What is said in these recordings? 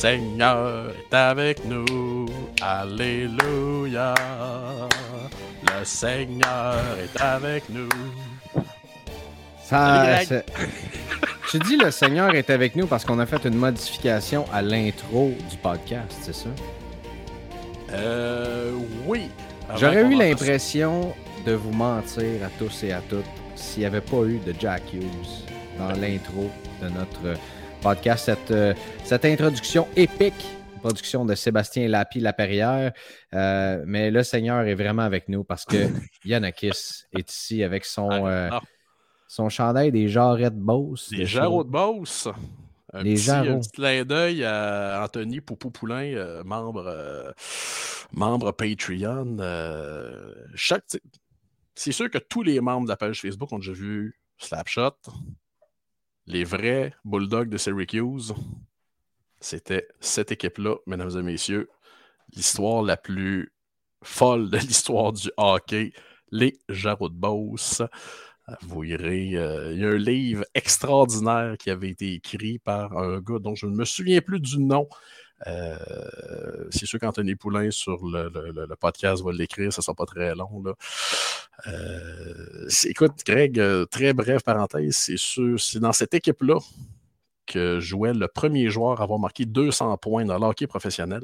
Le Seigneur est avec nous. Alléluia. Le Seigneur est avec nous. Ça, Salut, Je dis le Seigneur est avec nous parce qu'on a fait une modification à l'intro du podcast, c'est ça? Euh, oui. J'aurais eu l'impression de vous mentir à tous et à toutes s'il n'y avait pas eu de Jack Hughes dans l'intro de notre podcast. Cette, euh, cette introduction épique, production de Sébastien Lapi Laperrière. Euh, mais le Seigneur est vraiment avec nous parce que Yannakis est ici avec son, Ah, euh, non. son chandail des jarrets de Beauce. Les de Jarreaux de Beauce. Un Les petit, Jarreaux. un petit clin d'œil à Anthony Poupou Poulain, euh, membre, euh, membre Patreon. euh, chaque, c'est sûr que tous les membres de la page Facebook ont déjà vu Slapshot. Les vrais Bulldogs de Syracuse. C'était cette équipe-là, mesdames et messieurs. L'histoire la plus folle de l'histoire du hockey. Les de Beauce. Vous irez. euh, il y a un livre extraordinaire qui avait été écrit par un gars dont je ne me souviens plus du nom. Euh, c'est sûr qu'Anthony Poulain sur le, le- le- le podcast va l'écrire, ça ne sera pas très long. Là. Euh, écoute, Greg, euh, très brève parenthèse, c'est sûr, c'est dans cette équipe-là que jouait le premier joueur à avoir marqué 200 points dans le hockey professionnel.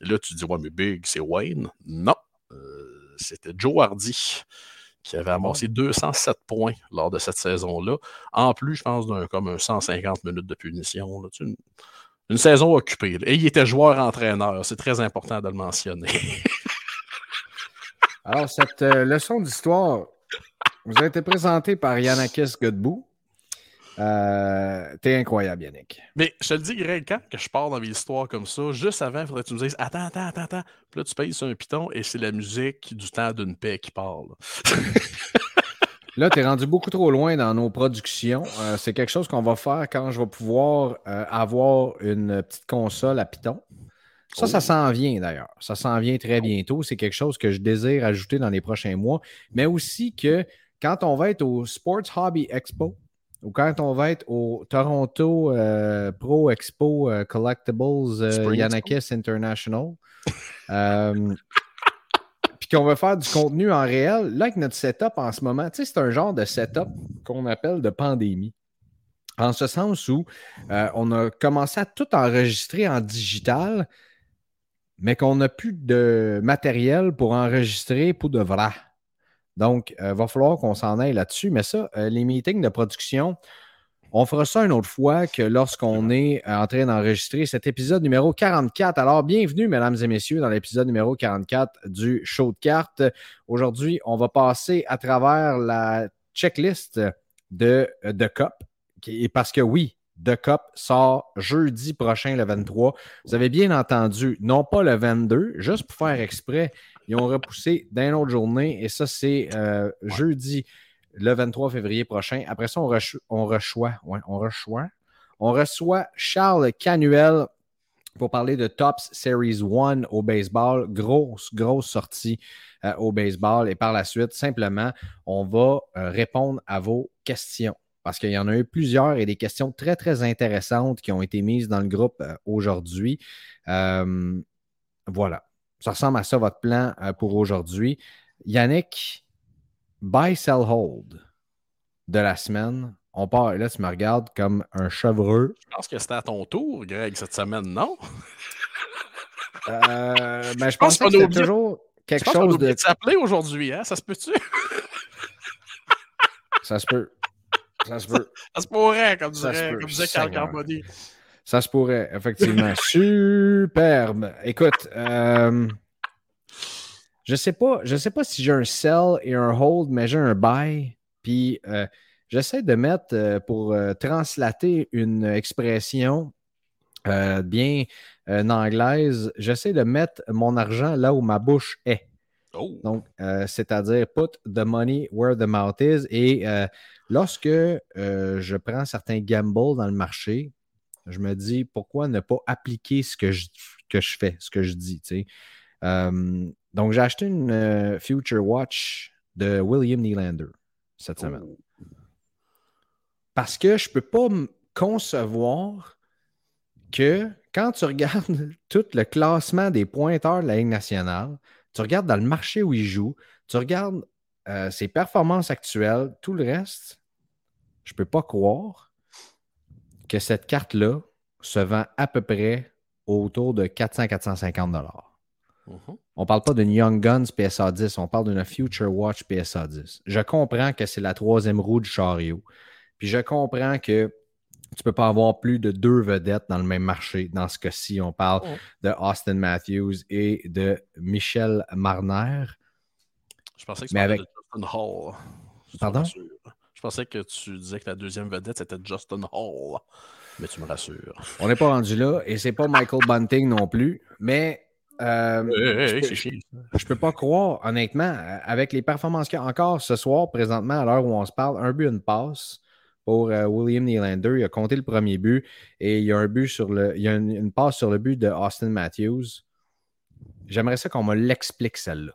Et là, tu dis, ouais, mais Big, c'est Wayne. Non, euh, c'était Joe Hardy qui avait amassé 207 points lors de cette saison-là. En plus, je pense, d'un comme un 150 minutes de punition. là. Tu sais, Une, saison occupée. Et il était joueur-entraîneur. C'est très important de le mentionner. Alors, cette euh, leçon d'histoire vous a été présentée par Yannakis Godbout. Euh, T'es incroyable, Yannick. Mais je te le dis, Greg, quand que je pars dans mes histoires comme ça, juste avant, il faudrait que tu me dises Attends, attends, attends, attends. Puis là, tu payes sur un piton et c'est la musique du temps d'une paix qui parle. Là, tu es rendu beaucoup trop loin dans nos productions. Euh, c'est quelque chose qu'on va faire quand je vais pouvoir euh, avoir une petite console à Python. Ça, ça s'en vient d'ailleurs. Ça s'en vient très bientôt. C'est quelque chose que je désire ajouter dans les prochains mois. Mais aussi que quand on va être au Sports Hobby Expo ou quand on va être au Toronto euh, Pro Expo Collectibles Yanakis International, qu'on va faire du contenu en réel, là, avec notre setup en ce moment, tu sais, c'est un genre de setup qu'on appelle de pandémie. En ce sens où euh, on a commencé à tout enregistrer en digital, mais qu'on n'a plus de matériel pour enregistrer pour de vrai. Donc, il va falloir qu'on s'en aille là-dessus. Mais ça, euh, les meetings de production, on fera ça une autre fois que lorsqu'on est euh, en train d'enregistrer cet épisode numéro 44. Alors, bienvenue, mesdames et messieurs, dans l'épisode numéro 44 du show de cartes. Aujourd'hui, on va passer à travers la checklist de The Cup. qui est- Parce que oui, The Cup sort jeudi prochain, le 23. Vous avez bien entendu, non pas le 22, juste pour faire exprès, ils ont repoussé d'une autre journée et ça, c'est euh, jeudi le 23 février prochain. Après ça, on, reço- on reçoit, on reçoit, Charles Canuel pour parler de Tops Series 1 au baseball. Grosse, grosse sortie euh, au baseball. Et par la suite, simplement, on va euh, répondre à vos questions. Parce qu'il y en a eu plusieurs et des questions très, très intéressantes qui ont été mises dans le groupe euh, aujourd'hui. Voilà. ça ressemble à ça votre plan pour aujourd'hui. Yannick, buy, sell, hold de la semaine. On part, là, tu me regardes comme un chevreux. Je pense que c'était à ton tour, Greg, cette semaine, non? Euh, ben, je pense que c'est toujours quelque je pense chose de. s'appeler aujourd'hui, hein? Ça se peut-tu? ça se peut. Ça se peut. Ça, se pourrait, comme dirait, comme disait Carl Carboni. Ça se pourrait, effectivement. Superbe. Écoute, euh, je sais pas, je sais pas si j'ai un sell et un hold, mais j'ai un buy. Puis euh, j'essaie de mettre euh, pour translater une expression bien anglaise, j'essaie de mettre mon argent là où ma bouche est. Oh. Donc, c'est-à-dire put the money where the mouth is. Et lorsque je prends certains gambles dans le marché, je me dis pourquoi ne pas appliquer ce que je, que je fais, ce que je dis. Euh, donc, j'ai acheté une euh, Future Watch de William Nylander cette semaine. Oh. Parce que je ne peux pas concevoir que quand tu regardes tout le classement des pointeurs de la Ligue nationale, tu regardes dans le marché où il joue, tu regardes euh, ses performances actuelles, tout le reste, je ne peux pas croire que cette carte-là se vend à peu près autour de 400-450 On ne parle pas d'une Young Guns PSA 10, on parle d'une Future Watch PSA 10. Je comprends que c'est la troisième roue du chariot. Puis je comprends que tu ne peux pas avoir plus de deux vedettes dans le même marché. Dans ce cas-ci, on parle de Austin Matthews et de Michel Marner. Je pensais que c'était avec... Justin Hall. Pardon? Je pensais que tu disais que la deuxième vedette, c'était Justin Hall. Mais tu me rassures. On n'est pas rendu là et c'est pas Michael Bunting non plus. Mais euh, je, ne peux pas croire, honnêtement, avec les performances qu'il y a encore ce soir, présentement, à l'heure où on se parle, un but, une passe pour euh, William Nylander. Il a compté le premier but et il y a un but sur le. Il y a une, passe sur le but de Austin Matthews. J'aimerais ça qu'on me l'explique, celle-là.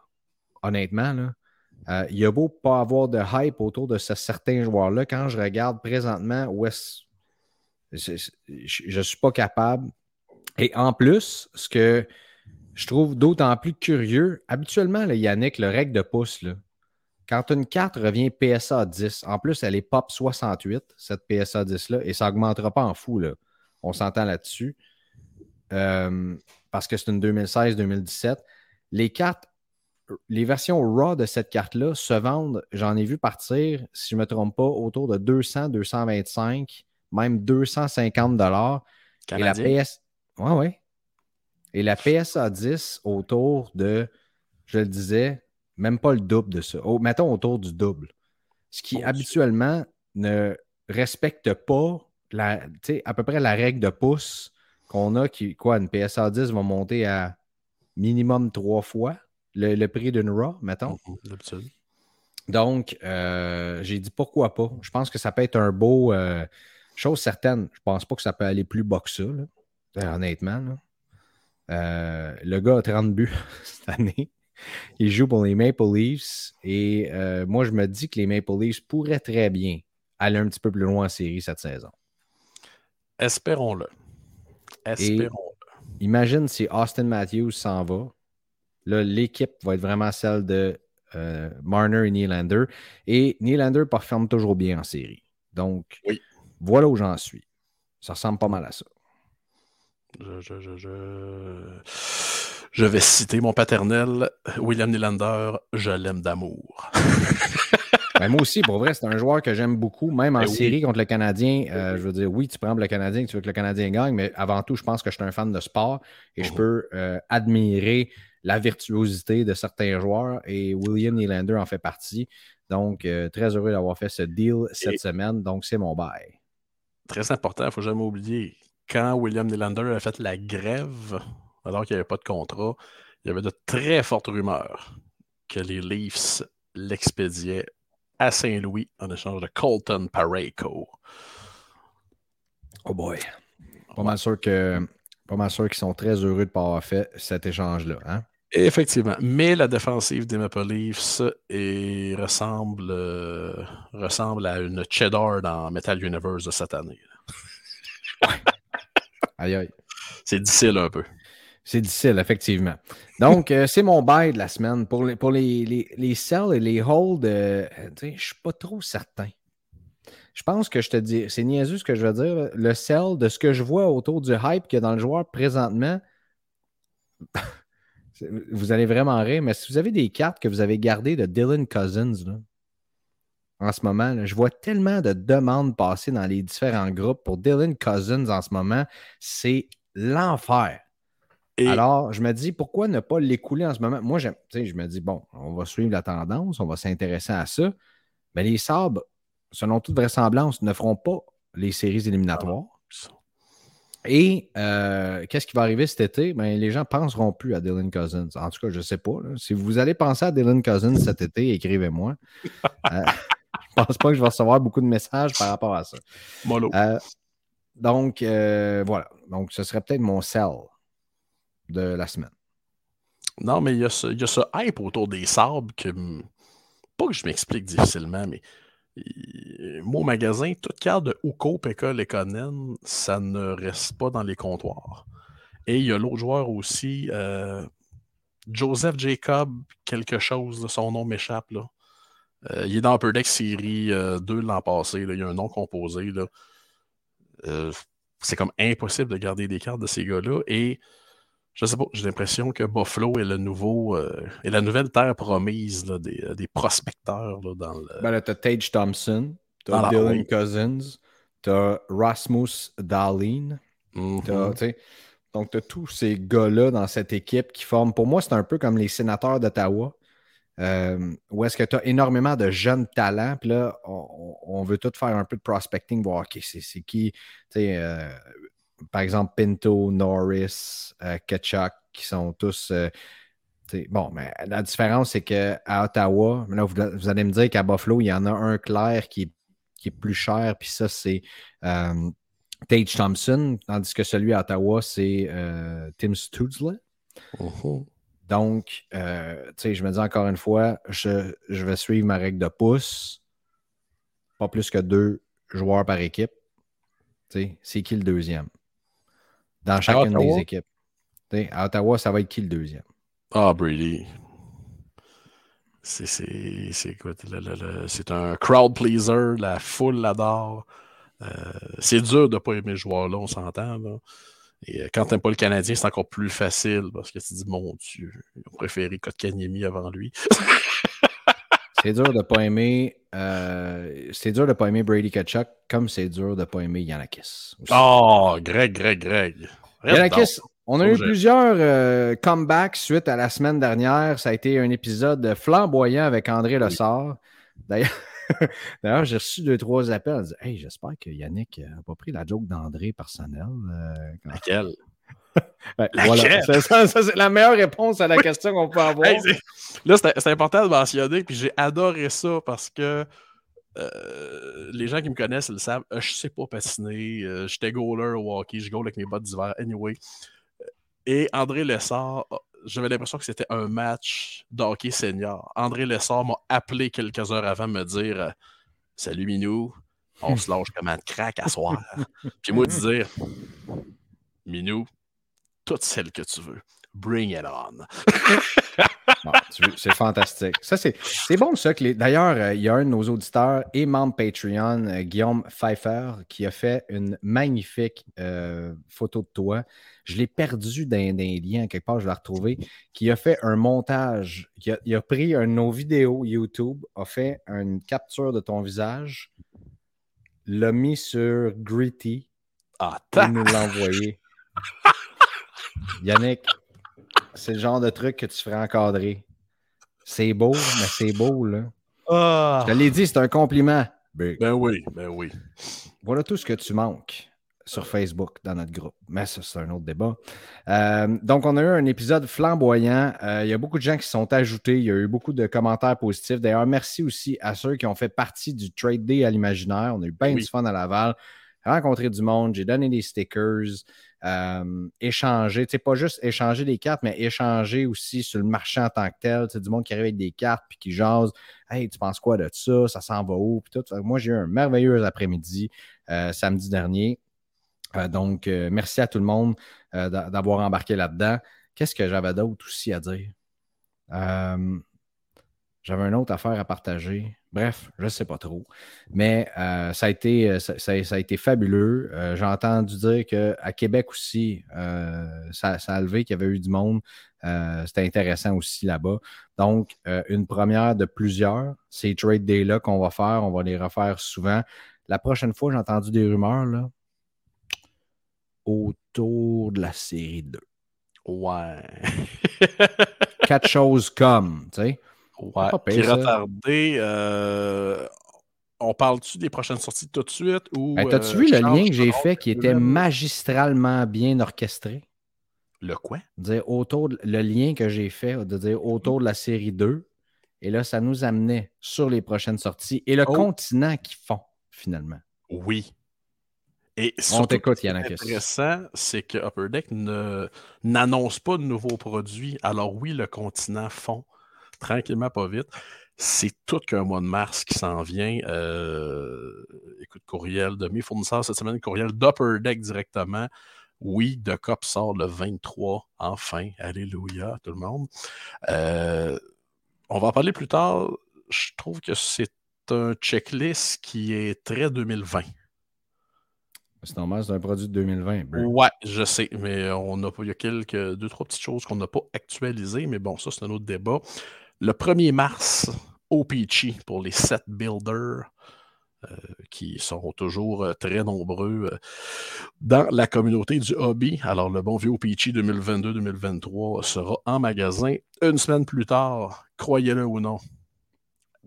Honnêtement, là. Euh, il y a beau pas avoir de hype autour de ce certain joueur-là. Quand je regarde présentement où je ne suis pas capable. Et en plus, ce que je trouve d'autant plus curieux, habituellement, le Yannick, le règle de pouce, là, quand une carte revient PSA 10, en plus, elle est pop 68, cette PSA 10-là, et ça n'augmentera pas en fou. Là. On s'entend là-dessus. Euh, parce que c'est une 2016-2017. Les cartes les versions RAW de cette carte-là se vendent, j'en ai vu partir, si je ne me trompe pas, autour de 200, 225, même 250 dollars. Et la PS. Ouais, ouais. Et la PSA 10 autour de, je le disais, même pas le double de ça. mettons autour du double. Ce qui habituellement ne respecte pas la, à peu près la règle de pouce qu'on a qui, quoi, une PSA 10 va monter à minimum trois fois le, prix d'une Raw, mettons. Mhm, Donc, euh, j'ai dit pourquoi pas. Je pense que ça peut être un beau. Euh, chose certaine, je pense pas que ça peut aller plus bas que ça, euh, honnêtement. Le gars a 30 buts cette année. Il joue pour les Maple Leafs et moi, je me dis que les Maple Leafs pourraient très bien aller un petit peu plus loin en série cette saison. Espérons-le. Espérons-le. Imagine si Austin Matthews s'en va Là, l'équipe va être vraiment celle de euh, Marner et Nylander. Et Nylander performe toujours bien en série. Donc, voilà où j'en suis. Ça ressemble pas mal à ça. Je, vais citer mon paternel, William Nylander, je l'aime d'amour. Ben, moi aussi, pour vrai, c'est un joueur que j'aime beaucoup, même en ben série contre le Canadien. Euh, je veux dire, oui, tu prends le Canadien, tu veux que le Canadien gagne, mais avant tout, je pense que je suis un fan de sport et je mhm. peux euh, admirer la virtuosité de certains joueurs et William Nylander en fait partie. Donc, euh, très heureux d'avoir fait ce deal cette semaine. Donc, c'est mon bail. Très important, il ne faut jamais oublier. Quand William Nylander a fait la grève, alors qu'il n'y avait pas de contrat, il y avait de très fortes rumeurs que les Leafs l'expédiaient à Saint-Louis en échange de Colton Parayko. Oh boy. Pas mal sûr que pas mal sûr qu'ils sont très heureux de ne pas avoir fait cet échange-là. Hein? Effectivement. Mais la défensive des Maple Leafs ressemble, euh, ressemble à une cheddar dans Metal Universe de cette année. Aïe aïe. C'est difficile un peu. C'est difficile, effectivement. Donc, euh, c'est mon bail de la semaine. Pour les, pour les, les, les sells et les holds, euh, je ne suis pas trop certain. Je pense que je te dis, c'est niaiseux ce que je veux dire. Le sell, de ce que je vois autour du hype qu'il y a dans le joueur présentement, vous allez vraiment rire, mais si vous avez des cartes que vous avez gardées de Dylan Cousins, là, en ce moment, je vois tellement de demandes passer dans les différents groupes pour Dylan Cousins en ce moment, c'est l'enfer. Alors, je me dis, pourquoi ne pas l'écouler en ce moment? Moi, je me dis, bon, on va suivre la tendance, on va s'intéresser à ça. Mais les Sabres, selon toute vraisemblance, ne feront pas les séries éliminatoires. Et euh, qu'est-ce qui va arriver cet été? Ben, les gens ne penseront plus à Dylan Cousins. En tout cas, je ne sais pas. Si vous allez penser à Dylan Cousins cet été, écrivez-moi. Euh, je ne pense pas que je vais recevoir beaucoup de messages par rapport à ça. Euh, donc, voilà. Donc, ce serait peut-être mon sell de la semaine. Non, mais il y, a ce, hype autour des sabres que, pas que je m'explique difficilement, mais moi, au magasin, toute carte de Uko, Pekka, Lekonen, ça ne reste pas dans les comptoirs. Et il y a l'autre joueur aussi, euh, Joseph Jacob, quelque chose, son nom m'échappe. là. Euh, il est dans Upper Deck série 2 euh, l'an passé. Il y a un nom composé. c'est comme impossible de garder des cartes de ces gars-là. Et je sais pas, j'ai l'impression que Buffalo est le nouveau euh, est la nouvelle terre promise des, euh, des, prospecteurs là, dans le. Ben t'as Tage Thompson, t'as Dylan Cousins, t'as Rasmus Dahlin. Mm-hmm. Donc, tu as tous ces gars-là dans cette équipe qui forment. Pour moi, c'est un peu comme les sénateurs d'Ottawa, euh, où est-ce que tu as énormément de jeunes talents. Puis là, on, veut tout faire un peu de prospecting, voir OK, c'est qui. Euh, par exemple, Pinto, Norris, euh, Ketchuk, qui sont tous. Euh, bon, mais la différence, c'est qu'à Ottawa, là, vous, allez me dire qu'à Buffalo, il y en a un clair qui, est plus cher, puis ça, c'est Tage Thompson, tandis que celui à Ottawa, c'est Tim Stutzle. Oh. Donc, tu sais, je me dis encore une fois, je, je vais suivre ma règle de pouce. Pas plus que deux joueurs par équipe. C'est qui le deuxième? dans chacune des équipes. à Ottawa, ça va être qui le deuxième? Ah, Brady. C'est un crowd pleaser, la foule l'adore. Euh, c'est dur de ne pas aimer ce joueur-là, on s'entend. Et euh, quand tu n'aimes pas le Canadien, c'est encore plus facile parce que tu dis, mon Dieu, ils ont préféré Kotkaniemi avant lui. c'est dur de ne pas aimer. Euh, c'est dur de pas aimer Brady Kachuk comme c'est dur de ne pas aimer Yanakis. Oh, Greg, Greg, Greg. Yanakis, on a eu plusieurs euh, comebacks suite à la semaine dernière. Ça a été un épisode flamboyant avec André Lessard. D'ailleurs, j'ai reçu deux, trois appels. Hey, j'espère que Yannick n'a pas pris la joke d'André personnel. Euh, Laquelle? voilà. Ça, c'est la meilleure réponse à la question qu'on peut avoir. là, c'est important de mentionner, puis j'ai adoré ça parce que euh, les gens qui me connaissent ils le savent. Euh, je sais pas patiner. Euh, j'étais goaler au hockey. Je goal avec mes bottes d'hiver. Anyway. Et André Lessard, j'avais l'impression que c'était un match d'hockey senior. André Lessard m'a appelé quelques heures avant de me dire Salut Minou, on se lâche comme un crack à soir. Puis moi, de dire Minou, toutes celles que tu veux. Bring it on. c'est fantastique. Ça, c'est, bon, ça. Que D'ailleurs, euh, il y a un de nos auditeurs et membre Patreon, euh, Guillaume Pfeiffer, qui a fait une magnifique euh, photo de toi. Je l'ai perdu dans, les liens, quelque part, je l'ai retrouvé, qui a fait un montage. Il a, pris un de nos vidéos YouTube, a fait une capture de ton visage, l'a mis sur Gritty ah, et nous l'a envoyé. Yannick, c'est le genre de truc que tu ferais encadrer. C'est beau, mais c'est beau, là. Ah. Je te l'ai dit, c'est un compliment. Ben oui, ben oui. Voilà tout ce que tu manques sur Facebook dans notre groupe. Mais ça, c'est un autre débat. Euh, donc, on a eu un épisode flamboyant. Euh, il y a beaucoup de gens qui sont ajoutés. Il y a eu beaucoup de commentaires positifs. D'ailleurs, merci aussi à ceux qui ont fait partie du Trade Day à l'imaginaire. On a eu bien du fun à Laval. Rencontré du monde. J'ai donné des stickers. Euh, échanger, tu pas juste échanger des cartes, mais échanger aussi sur le marché en tant que tel. Tu du monde qui arrive avec des cartes puis qui jase. Hey, tu penses quoi de ça? Ça s'en va où? Puis tout. Moi, j'ai eu un merveilleux après-midi euh, samedi dernier. donc, merci à tout le monde d'avoir embarqué là-dedans. Qu'est-ce que j'avais d'autre aussi à dire? J'avais une autre affaire à partager. Bref, je ne sais pas trop. Mais euh, ça, a été, euh, ça, a été fabuleux. Euh, j'ai entendu dire qu'à Québec aussi, ça, a levé qu'il y avait eu du monde. C'était intéressant aussi là-bas. Donc, une première de plusieurs. Ces trade days-là qu'on va faire, on va les refaire souvent. La prochaine fois, j'ai entendu des rumeurs là, autour de la série 2. Ouais. Quatre choses comme, tu sais. Ouais, qui est retardé. Euh, on parle-tu des prochaines sorties tout de suite? ou T'as-tu vu le lien que j'ai fait qui était magistralement bien orchestré? Le quoi? Dire autour le lien que j'ai fait, de dire autour de la série 2. Et là, ça nous amenait sur les prochaines sorties et le oh. continent qu'ils font, finalement. Oui. Et On t'écoute, Ce qui est intéressant, c'est que Upper Deck n'annonce pas de nouveaux produits. Alors oui, le continent fond tranquillement, pas vite. C'est tout qu'un mois de mars qui s'en vient. Euh, écoute, courriel de mes fournisseurs cette semaine, courriel d'Upper Deck directement. Oui, The Cop sort le 23, enfin. Alléluia, tout le monde. Euh, on va en parler plus tard. Je trouve que c'est un checklist qui est très 2020. C'est normal, c'est un produit de 2020. Ouais, je sais, mais on a, il y a quelques, deux, trois petites choses qu'on n'a pas actualisées, mais bon, ça, c'est un autre débat. Le 1er mars, OPC pour les 7 builders. Euh, qui sont toujours euh, très nombreux euh, dans la communauté du hobby. Alors, le bon vieux OPC 2022-2023 sera en magasin une semaine plus tard, croyez-le ou non.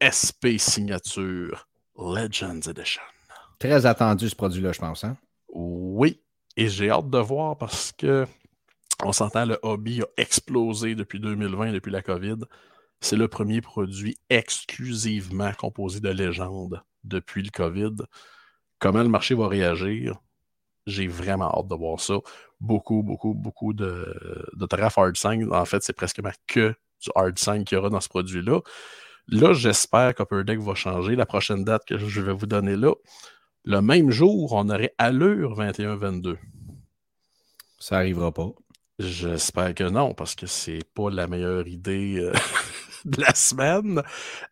SP Signature Legends Edition. Très attendu ce produit-là, je pense. Hein? Oui, et j'ai hâte de voir parce que on s'entend, le hobby a explosé depuis 2020, depuis la COVID. C'est le premier produit exclusivement composé de légendes depuis le COVID. Comment le marché va réagir? J'ai vraiment hâte de voir ça. Beaucoup, beaucoup, beaucoup de, de hard 5. En fait, c'est presque que du hard 5 qu'il y aura dans ce produit-là. Là, j'espère qu'Upper Deck va changer. La prochaine date que je vais vous donner là, le même jour, on aurait Allure 21-22. Ça n'arrivera pas. J'espère que non, parce que c'est pas la meilleure idée euh, de la semaine.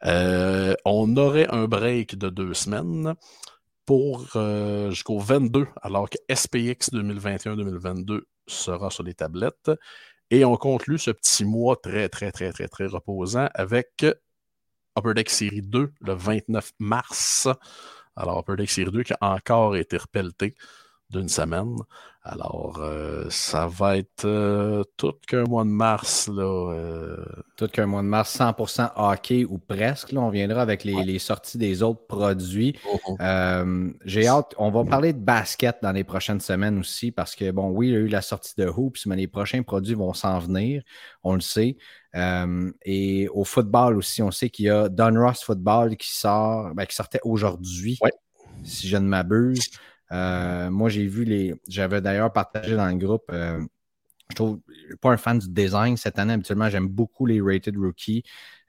Euh, on aurait un break de deux semaines pour euh, jusqu'au 22, alors que SPX 2021-2022 sera sur les tablettes. Et on conclut ce petit mois très, très, très, très, très reposant avec Upper Deck Série 2 le 29 mars. Alors, Upper Deck Série 2 qui a encore été repelleté d'une semaine. Alors, euh, ça va être euh, tout qu'un mois de mars. Là, euh. Tout qu'un mois de mars, 100% hockey ou presque. Là, on viendra avec les, sorties des autres produits. Oh, oh. J'ai hâte. On va parler de basket dans les prochaines semaines aussi parce que, bon, oui, il y a eu la sortie de Hoops, mais les prochains produits vont s'en venir. On le sait. et au football aussi, on sait qu'il y a Don Ross Football qui sort, ben, qui sortait aujourd'hui, si je ne m'abuse. Euh, moi, j'ai vu les. J'avais d'ailleurs partagé dans le groupe. Euh, je trouve pas un fan du design cette année. Habituellement, j'aime beaucoup les rated rookies.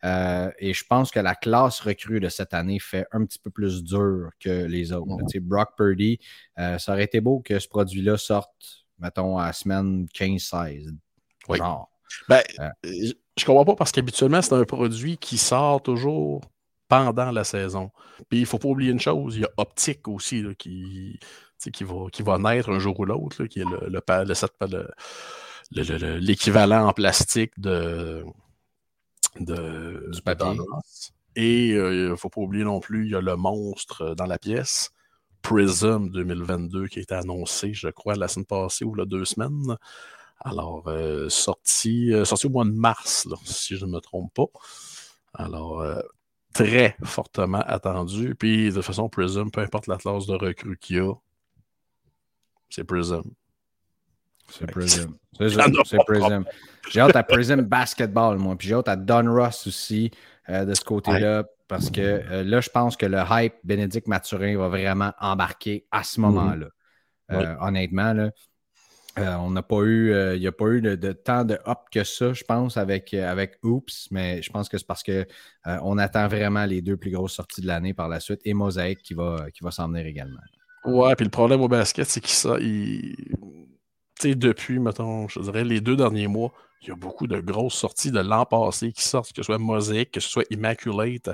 Euh, et je pense que la classe recrue de cette année fait un petit peu plus dur que les autres. Brock Purdy, ça aurait été beau que ce produit-là sorte, mettons, à la semaine 15-16. Oui. Ben, je comprends pas parce qu'habituellement, c'est un produit qui sort toujours pendant la saison. Puis il ne faut pas oublier une chose, il y a Optique aussi qui, qui, va, qui va naître un jour ou l'autre, qui est le, le, l'équivalent en plastique de, de du papier. Et euh, il ne faut pas oublier non plus, il y a le monstre dans la pièce. Prism 2022 qui a été annoncé, je crois, la semaine passée ou la deux semaines. Alors, euh, sorti, euh, sorti au mois de mars, si je ne me trompe pas. Alors, très fortement attendu. Puis de façon, Prism, peu importe la classe de recrue qu'il y a, c'est Prism. C'est Prism. C'est Prism. J'ai hâte à Prism Basketball, moi. Puis j'ai hâte à Don Ross aussi euh, de ce côté-là. Parce que euh, là, je pense que le hype Bénédicte Mathurin va vraiment embarquer à ce moment-là. Euh, honnêtement, là. Euh, on n'a pas eu, euh, il n'y a pas eu de, temps de hop que ça, je pense, avec, euh, avec Oops, mais je pense que c'est parce qu'on attend vraiment les deux plus grosses sorties de l'année par la suite et Mosaic qui va, qui va s'en venir également. Ouais, puis le problème au basket, c'est qu'il ça. Il... Depuis, mettons, je dirais, les deux derniers mois, il y a beaucoup de grosses sorties de l'an passé qui sortent, que ce soit Mosaic, que ce soit Immaculate.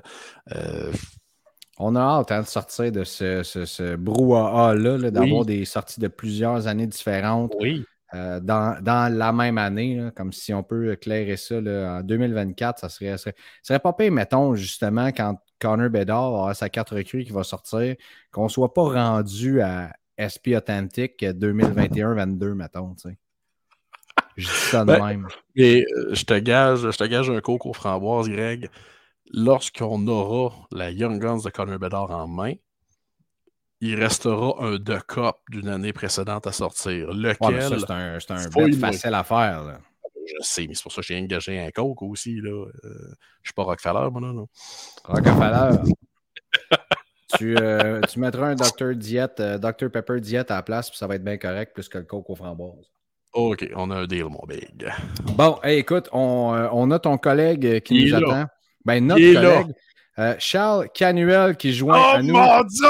On a hâte hein, de sortir de ce, ce, ce brouhaha-là, d'avoir des sorties de plusieurs années différentes. Oui. Euh, dans, dans, la même année, là, comme si on peut éclairer ça là, en 2024, ça serait, serait, serait pas pire, mettons, justement, quand Connor Bedard aura sa carte recrue qui va sortir, qu'on soit pas rendu à SP Authentic 2021-22, mettons, tu sais. Je dis ça de Ben, même. Et euh, je te gage, je te gage un cours aux framboises, Greg. Lorsqu'on aura la Young Guns de Connor Bedard en main, il restera un de cop d'une année précédente à sortir. Lequel, c'est un, un bet facile à faire. là. je sais, mais c'est pour ça que j'ai engagé un coke aussi. Là. Euh, je suis pas Rockefeller, moi, non, non. Rockefeller. tu, euh, tu mettras un Dr. Diet, euh, Dr. Pepper Diet à la place, puis ça va être bien correct, plus que le coke aux framboises. OK, on a un deal, mon big. Bon, hey, écoute, on, on a ton collègue qui Il nous là. Ben, notre collègue, euh, Charles Canuel, qui joint Oh à nous. mon Dieu!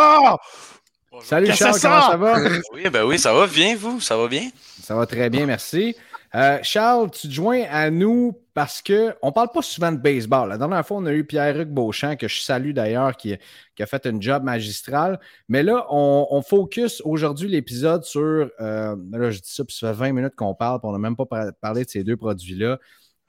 Salut Charles, c'est comment ça? ça va? Oui, ben oui, ça va bien, vous? Ça va bien? Ça va très bien, merci. Euh, Charles, tu te joins à nous parce que on parle pas souvent de baseball. La dernière fois, on a eu Pierre-Hugues Beauchamp, que je salue d'ailleurs, qui, qui a fait un job magistral. Mais là, on, on focus aujourd'hui l'épisode sur. euh, là, je dis ça, puis ça fait 20 minutes qu'on parle, puis on n'a même pas par- parlé de ces deux produits-là.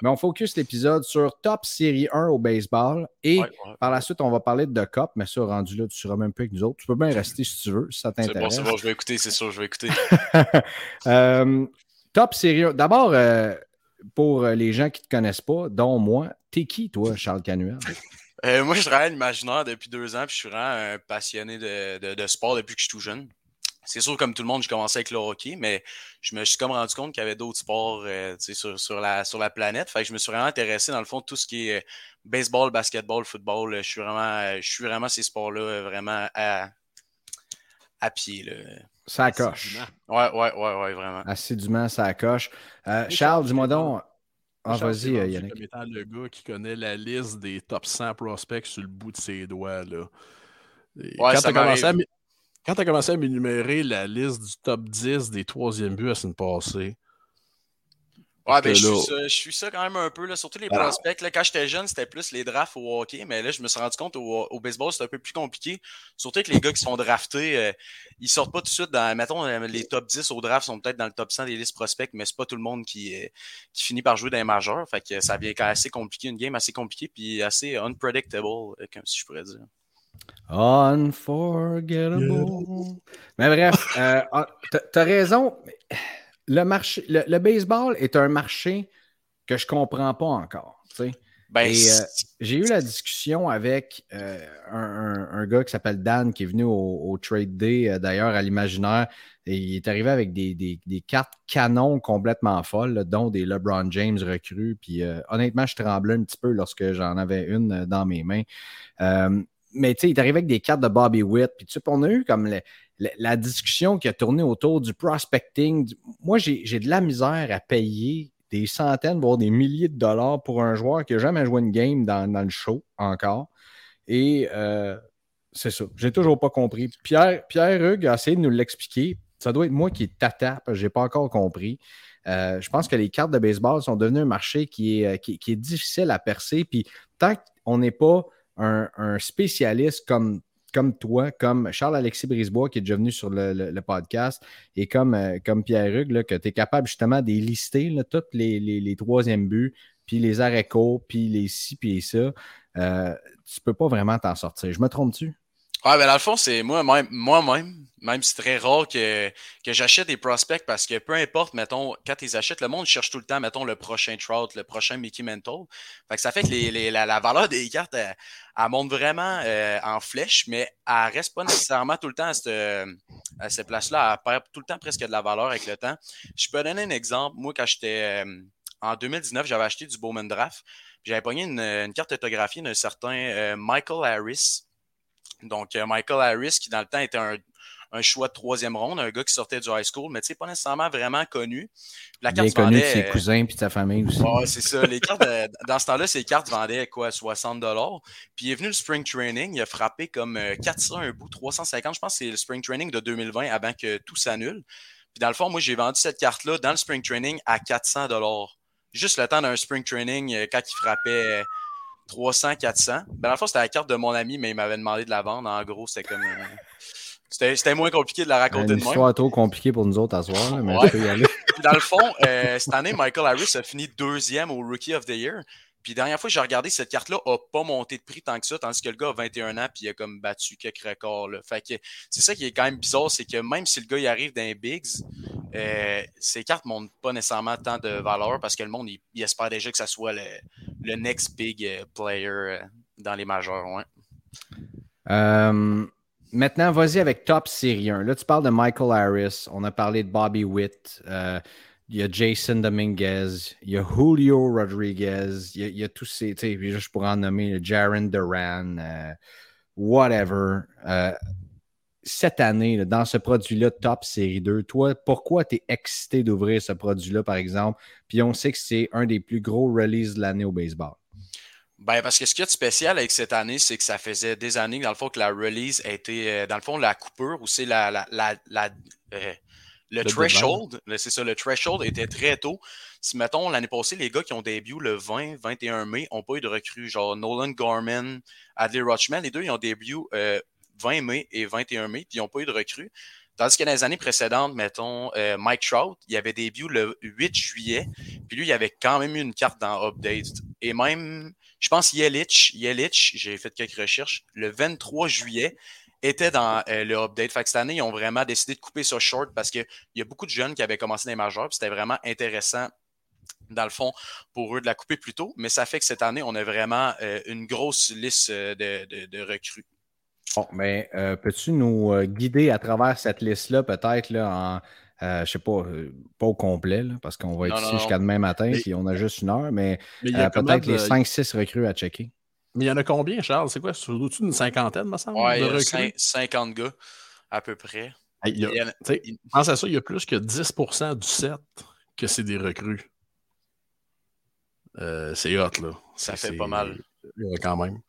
Mais on focus l'épisode sur Top Série 1 au baseball. Et Ouais, ouais. par la suite, on va parler de The Cup, mais ça, rendu là, tu seras même plus avec nous autres. Tu peux bien rester si tu veux, si ça C'est bon, t'intéresse. c'est bon, je vais écouter, c'est sûr, je vais écouter. Euh, top série. un. D'abord, euh, pour les gens qui ne te connaissent pas, dont moi, t'es qui, toi, Charles Canuel? Euh, moi, je travaille à l'imaginaire depuis deux ans, puis je suis vraiment un passionné de, de- de sport depuis que je suis tout jeune. C'est sûr, comme tout le monde, j'ai commencé avec le hockey, mais je me suis comme rendu compte qu'il y avait d'autres sports euh, sur, sur, la, sur la planète. Fait que je me suis vraiment intéressé, dans le fond, tout ce qui est euh, baseball, basketball, football. Je suis vraiment, euh, je suis vraiment ces sports-là, vraiment à, à pied. Là. Ça coche. Ouais, ouais, ouais, ouais, vraiment. Assidûment, ça coche. Euh, Charles, dis-moi donc. Ah, vas-y, Yannick. Comme étant le gars qui connaît la liste des top 100 prospects sur le bout de ses doigts. Là. Et Ouais, quand ça tu as commencé à quand tu as commencé à m'énumérer la liste du top 10 des troisième buts à semaine passée, Ouais, ben, je suis, ça, je suis ça quand même un peu, là, surtout les Alors. prospects. Là, quand j'étais jeune, c'était plus les drafts au hockey, mais là, je me suis rendu compte au, au baseball, c'est un peu plus compliqué. Surtout que les gars qui sont draftés, euh, ils sortent pas tout de suite dans, mettons, euh, les top 10 au draft sont peut-être dans le top 100 des listes prospects, mais c'est pas tout le monde qui, euh, qui finit par jouer dans les majeurs. Fait que ça devient quand même assez compliqué, une game assez compliquée, puis assez unpredictable, euh, comme si je pourrais dire. Unforgettable. Mais bref, euh, t'as- raison. Le, marché, le, le baseball est un marché que je comprends pas encore. Ben, euh, J'ai eu la discussion avec euh, un, gars qui s'appelle Dan qui est venu au, au Trade Day, d'ailleurs, à l'imaginaire. Et il est arrivé avec des, des- des cartes canons complètement folles, là, dont des LeBron James recrues. Puis euh, honnêtement, je tremblais un petit peu lorsque j'en avais une dans mes mains. Mais tu sais, il est arrivé avec des cartes de Bobby Witt. Puis tu sais, on a eu comme la discussion qui a tourné autour du prospecting. Moi, j'ai j'ai de la misère à payer des centaines, voire des milliers de dollars pour un joueur qui n'a jamais joué une game dans, dans le show encore. Et euh, c'est ça. J'ai toujours pas compris. Pierre, Pierre Hugues a essayé de nous l'expliquer. Ça doit être moi qui tata, parce que je n'ai pas encore compris. Euh, je pense que les cartes de baseball sont devenues un marché qui est, euh, qui est difficile à percer. Puis tant qu'on n'est pas un, spécialiste comme, comme toi, comme Charles-Alexis Brisebois qui est déjà venu sur le, podcast, et comme, euh, comme Pierre Hugues, là, que tu es capable justement de lister, tous les, les, troisièmes buts, puis les arrêts puis les ci, puis ça, euh, tu peux pas vraiment t'en sortir. Je me trompe-tu? Ouais, ben dans le fond, c'est moi-même, moi-même, même c'est très rare que, que j'achète des prospects parce que peu importe, mettons, quand ils achètent, le monde cherche tout le temps, mettons, le prochain Trout, le prochain Mickey Mantle. Fait que ça fait que les, les- la, la valeur des cartes, elle, elle monte vraiment euh, en flèche, mais elle reste pas nécessairement tout le temps à cette, à cette place-là. Elle perd tout le temps presque de la valeur avec le temps. Je peux donner un exemple. Moi, quand j'étais euh, en 2019, j'avais acheté du Bowman Draft. J'avais pogné une, une carte autographiée d'un certain euh, Michael Harris. Donc, euh, Michael Harris, qui dans le temps était un, un choix de troisième ronde, un gars qui sortait du high school, mais tu sais, pas nécessairement vraiment connu. La carte Bien connu de ses cousins puis de sa famille aussi. Ouais, c'est ça. Les cartes, dans ce temps-là, ces cartes vendaient quoi, 60 Puis il est venu le spring training, il a frappé comme 400 un bout, 350. Je pense que c'est le spring training de 2020 avant que tout s'annule. Puis dans le fond, moi, j'ai vendu cette carte-là dans le spring training à 400 Juste le temps d'un spring training quand il frappait 300, 400. Ben, dans le fond, c'était la carte de mon ami, mais il m'avait demandé de la vendre. En gros, c'était comme. Euh, c'était moins compliqué de la raconter de moi. C'est une histoire trop compliquée pour nous autres à soir, mais y aller. dans le fond, euh, cette année, Michael Harris a fini deuxième au Rookie of the Year. Puis, dernière fois que j'ai regardé, cette carte-là n'a pas monté de prix tant que ça, tandis que le gars a 21 ans, puis il a comme battu quelques records. Là. Fait que c'est ça qui est quand même bizarre, c'est que même si le gars il arrive dans les Bigs, euh, ces cartes ne montent pas nécessairement tant de valeur parce que le monde, il, espère déjà que ça soit le, next big euh, player euh, dans les majeurs. Ouais. maintenant, vas-y avec Top Série 1. Là, tu parles de Michael Harris. On a parlé de Bobby Witt il y a Jason Dominguez, il y a Julio Rodriguez, il y a, tous ces, tu sais, je pourrais en nommer Jaron Duran, whatever. Euh, cette année, dans ce produit-là, Top Série 2, toi, pourquoi tu es excité d'ouvrir ce produit-là, par exemple? Puis on sait que c'est un des plus gros releases de l'année au baseball. Ben, parce que ce qu'il y a de spécial avec cette année, c'est que ça faisait des années, dans le fond, que la release a été, euh, dans le fond, la coupure, ou c'est la, la, la, le, threshold, c'est ça, le threshold était très tôt. Si, mettons, l'année passée, les gars qui ont début le 20, 21 mai n'ont pas eu de recrues, genre Nolan Gorman, Adley Rochman, les deux, ils ont début 20 euh, mai et 21 mai, puis ils n'ont pas eu de recrues. Tandis que dans les années précédentes, mettons, euh, Mike Trout, il avait début le 8 juillet, puis lui, il avait quand même eu une carte dans Update. Et même, je pense, Yelich, Yelich, j'ai fait quelques recherches, le 23 juillet, était dans euh, le update. Que cette année, ils ont vraiment décidé de couper ça short parce qu'il y a beaucoup de jeunes qui avaient commencé les majeurs. C'était vraiment intéressant, dans le fond, pour eux de la couper plus tôt. Mais ça fait que cette année, on a vraiment euh, une grosse liste euh, de, recrues. Bon, mais peux-tu nous guider à travers cette liste-là, peut-être là, en, je sais pas, pas au complet, parce qu'on va être ici jusqu'à demain matin, si on a juste une heure, mais, peut-être les 5-6 recrues à checker. Mais il y en a combien, Charles? C'est quoi? C'est au-dessus d'une cinquantaine, me semble? Ouais, y a 50 gars, à peu près. pense à ça, il y a plus que 10% du set que c'est des recrues. Euh, c'est hot, là. Ça fait pas mal. Quand même.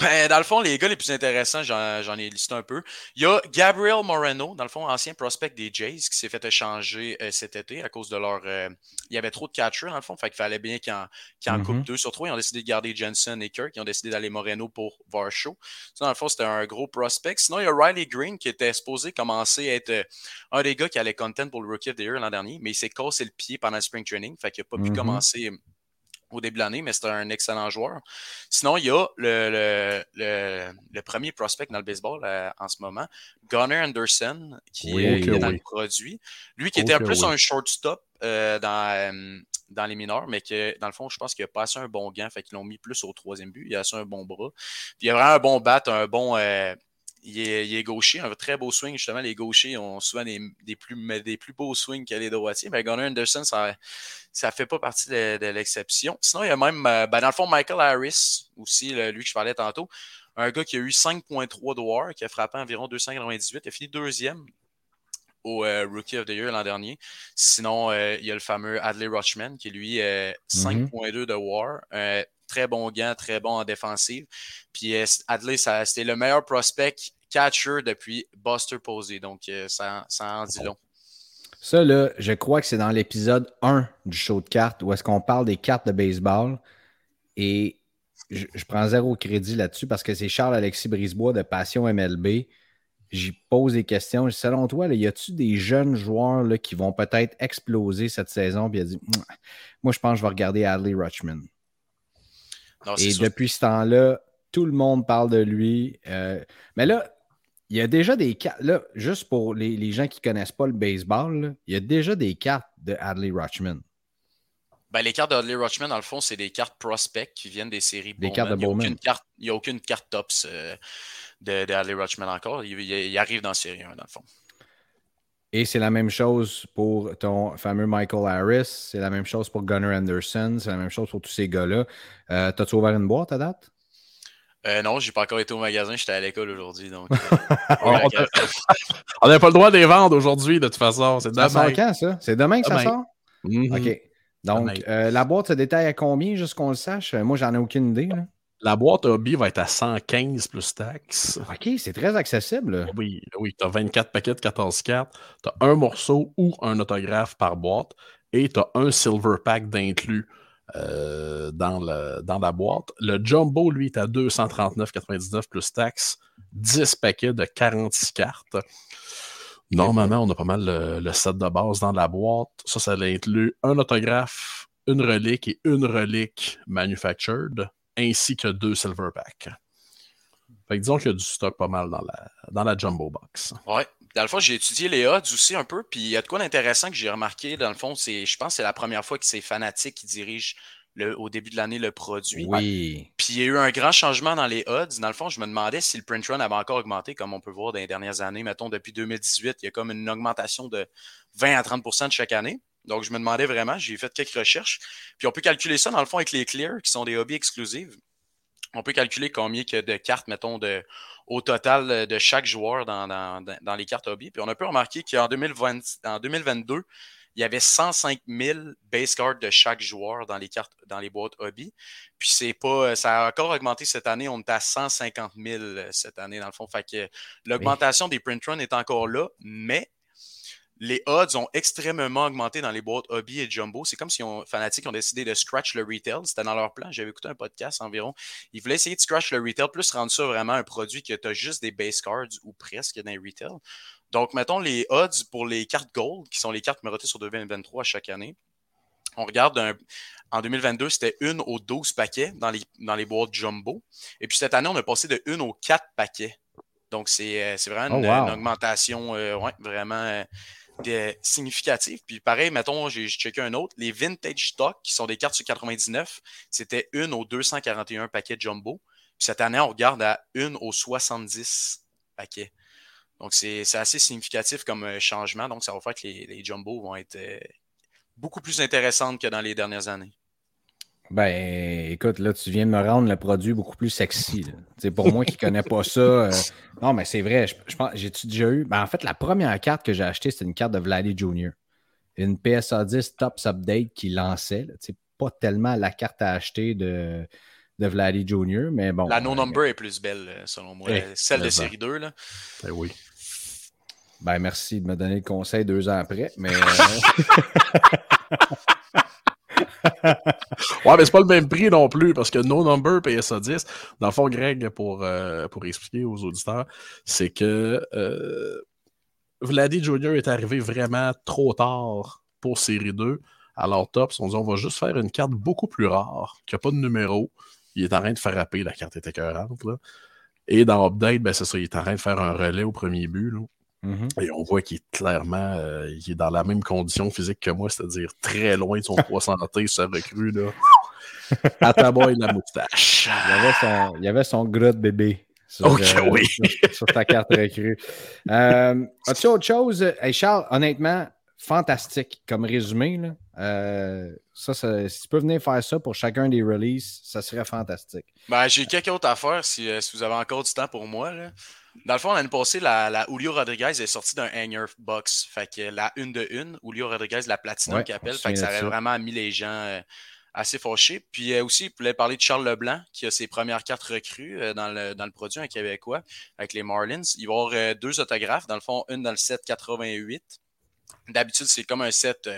Ben, dans le fond, les gars les plus intéressants, j'en ai listé un peu. Il y a Gabriel Moreno, dans le fond, ancien prospect des Jays, qui s'est fait échanger euh, cet été à cause de leur. Euh, il y avait trop de catchers, dans le fond, fait qu'il fallait bien qu'ils en, qu en coupent mm-hmm. deux sur trois. Ils ont décidé de garder Jensen et Kirk. Ils ont décidé d'aller Moreno pour Varsho. dans le fond, c'était un gros prospect. Sinon, il y a Riley Green, qui était supposé commencer à être euh, un des gars qui allait content pour le Rookie of the Year l'an dernier, mais il s'est cassé le pied pendant le spring training, fait qu'il n'a pas pu mm-hmm. commencer au début de l'année, mais c'est un excellent joueur. Sinon, il y a le, le, premier prospect dans le baseball euh, en ce moment, Gunnar Anderson, qui est, dans le produit. Lui qui était un peu un shortstop euh, dans, euh, dans les mineurs, mais que dans le fond, je pense qu'il a pas assez un bon gant, fait qu'ils l'ont mis plus au troisième but. Il a assez un bon bras. Puis il a vraiment un bon bat, un bon il est, gaucher, un très beau swing. Justement, les gauchers ont souvent des, plus, des plus beaux swings que les droitiers. Mais Gunnar Anderson, ça ne fait pas partie de, l'exception. Sinon, il y a même, euh, ben, dans le fond, Michael Harris, aussi, lui que je parlais tantôt. Un gars qui a eu 5.3 de war, qui a frappé environ 298. Il a fini deuxième au euh, Rookie of the Year l'an dernier. Sinon, euh, il y a le fameux Adley Rochman, qui lui, 5.2 mm-hmm. de war très bon gant, très bon en défensive. Puis Adley, c'était le meilleur prospect catcher depuis Buster Posey. Donc, euh, ça, ça en dit long. Ça, là, je crois que c'est dans l'épisode 1 du show de cartes où est-ce qu'on parle des cartes de baseball. Et je, prends zéro crédit là-dessus parce que c'est Charles-Alexis Brisebois de Passion MLB. J'y pose des questions. Selon toi, y a-tu des jeunes joueurs là, qui vont peut-être exploser cette saison? Puis il a dit Moi, je pense que je vais regarder Adley Rutschman. Et depuis ce temps-là, tout le monde parle de lui. Euh, mais là, il y a déjà des cartes, là, juste pour les, gens qui ne connaissent pas le baseball, il y a déjà des cartes de Adley Rutschman. Ben, les cartes de Adley Rutschman, dans le fond, c'est des cartes prospects qui viennent des séries Des cartes de Bowman. Il n'y a, aucune carte tops euh, de, de, Adley Rutschman encore. Il, arrive dans série 1, dans le fond. Et c'est la même chose pour ton fameux Michael Harris. C'est la même chose pour Gunnar Anderson. C'est la même chose pour tous ces gars-là. Euh, T'as-tu ouvert une boîte à date? Euh, non, j'ai pas encore été au magasin, j'étais à l'école aujourd'hui. Donc, on n'a pas le droit de les vendre aujourd'hui, de toute façon. C'est ça sort quand, ça? C'est demain que ça sort? Mm-hmm. OK. Donc, la boîte se détaille à combien, juste qu'on le sache? Moi, j'en ai aucune idée. Là. La boîte hobby va être à 115 plus taxes. OK, c'est très accessible. Oui, oui. Tu as 24 paquets de 14 cartes. Tu as un morceau ou un autographe par boîte et tu as un silver pack d'inclus euh, dans, la boîte. Le jumbo, lui, est à 239,99 plus taxes. 10 paquets de 46 cartes. Normalement, on a pas mal le, set de base dans la boîte. Ça, ça inclut un autographe, une relique et une relique manufactured ainsi que deux silver packs. Fait que disons qu'il y a du stock pas mal dans la, dans la jumbo box. Ouais. Dans le fond, j'ai étudié les odds aussi un peu, puis il y a de quoi d'intéressant que j'ai remarqué. Dans le fond, c'est, je pense que c'est la première fois que c'est Fanatic qui dirige le, au début de l'année le produit. Oui. Puis il y a eu un grand changement dans les odds. Dans le fond, je me demandais si le print run avait encore augmenté, comme on peut voir dans les dernières années. Mettons, depuis 2018, il y a comme une augmentation de 20 à 30% de chaque année. Donc, je me demandais vraiment, j'ai fait quelques recherches. Puis, on peut calculer ça, dans le fond, avec les Clear, qui sont des hobbies exclusifs. On peut calculer combien de cartes, mettons, de, au total de chaque joueur dans, les cartes hobby. Puis, on a pu remarquer qu'en 2022, il y avait 105 000 base cards de chaque joueur dans les cartes, dans les boîtes hobby. Puis c'est pas, ça a encore augmenté cette année. On est à 150 000 cette année dans le fond. Fait que l'augmentation des print runs est encore là, mais les odds ont extrêmement augmenté dans les boîtes hobby et jumbo. C'est comme si on, Fanatic ont décidé de scratch le retail. C'était dans leur plan. J'avais écouté un podcast environ. Ils voulaient essayer de scratch le retail, plus rendre ça vraiment un produit que tu as juste des base cards ou presque dans les retail. Donc, mettons les odds pour les cartes gold, qui sont les cartes numérotées sur 2023 chaque année. On regarde en 2022, c'était une aux 12 paquets dans les, dans les boîtes jumbo. Et puis cette année, on a passé de une aux 4 paquets. Donc, c'est euh, vraiment oh, une, augmentation euh, vraiment euh, significatif. Puis pareil, mettons, j'ai checké un autre. Les vintage stock, qui sont des cartes sur 99, c'était une aux 241 paquets jumbo. Puis cette année, on regarde à une aux 70 paquets. Donc, c'est assez significatif comme euh, changement. Donc, ça va faire que les, les jumbo vont être euh, beaucoup plus intéressantes que dans les dernières années. Ben, écoute, là, tu viens de me rendre le produit beaucoup plus sexy. C'est pour moi qui ne connais pas ça. Euh, non, mais c'est vrai. Je, pense, j'ai-tu déjà eu? Ben, en fait, la première carte que j'ai achetée, c'était une carte de Vladdy Jr. Une PSA 10 Tops Update qui lançait. C'est pas tellement la carte à acheter de, de Vladdy Jr., mais bon. La no-number est plus belle, euh, selon moi. Eh, Celle de série 2, là. Ben oui. Ben, merci de me donner le conseil deux ans après, mais. Ouais, mais c'est pas le même prix non plus, parce que No Number PSA 10, dans le fond, Greg, pour, euh, pour expliquer aux auditeurs, c'est que euh, Vladdy Jr. est arrivé vraiment trop tard pour série 2. Alors, Tops, on dit on va juste faire une carte beaucoup plus rare, qui n'a pas de numéro. Il est en train de frapper, la carte est écœurante. Là. Et dans Update, ben, c'est ça, il est en train de faire un relais au premier but. Là. Mm-hmm. Et on voit qu'il est clairement euh, il est dans la même condition physique que moi, c'est-à-dire très loin de son poids santé, ce recrue là. à ta boy la moustache. Il y avait son, il avait son gras de bébé. Sur, euh, oui. sur, ta carte recrue. Euh, As-tu autre chose? Charles, honnêtement, fantastique comme résumé. Là. Euh, ça, si tu peux venir faire ça pour chacun des releases, ça serait fantastique. Ben, J'ai quelques autres affaires si, si, vous avez encore du temps pour moi. Là. Dans le fond, l'année passée, la, la Julio Rodriguez est sortie d'un hanger box. Fait que la une de une, Julio Rodriguez, la platinum qui appelle. Fait que ça aurait vraiment mis les gens euh, assez fâchés. Puis euh, aussi, il voulait parler de Charles Leblanc, qui a ses premières cartes recrues euh, dans, le, dans le produit, un Québécois, avec les Marlins. Il va y avoir deux autographes. Dans le fond, une dans le set 88. D'habitude, c'est comme un set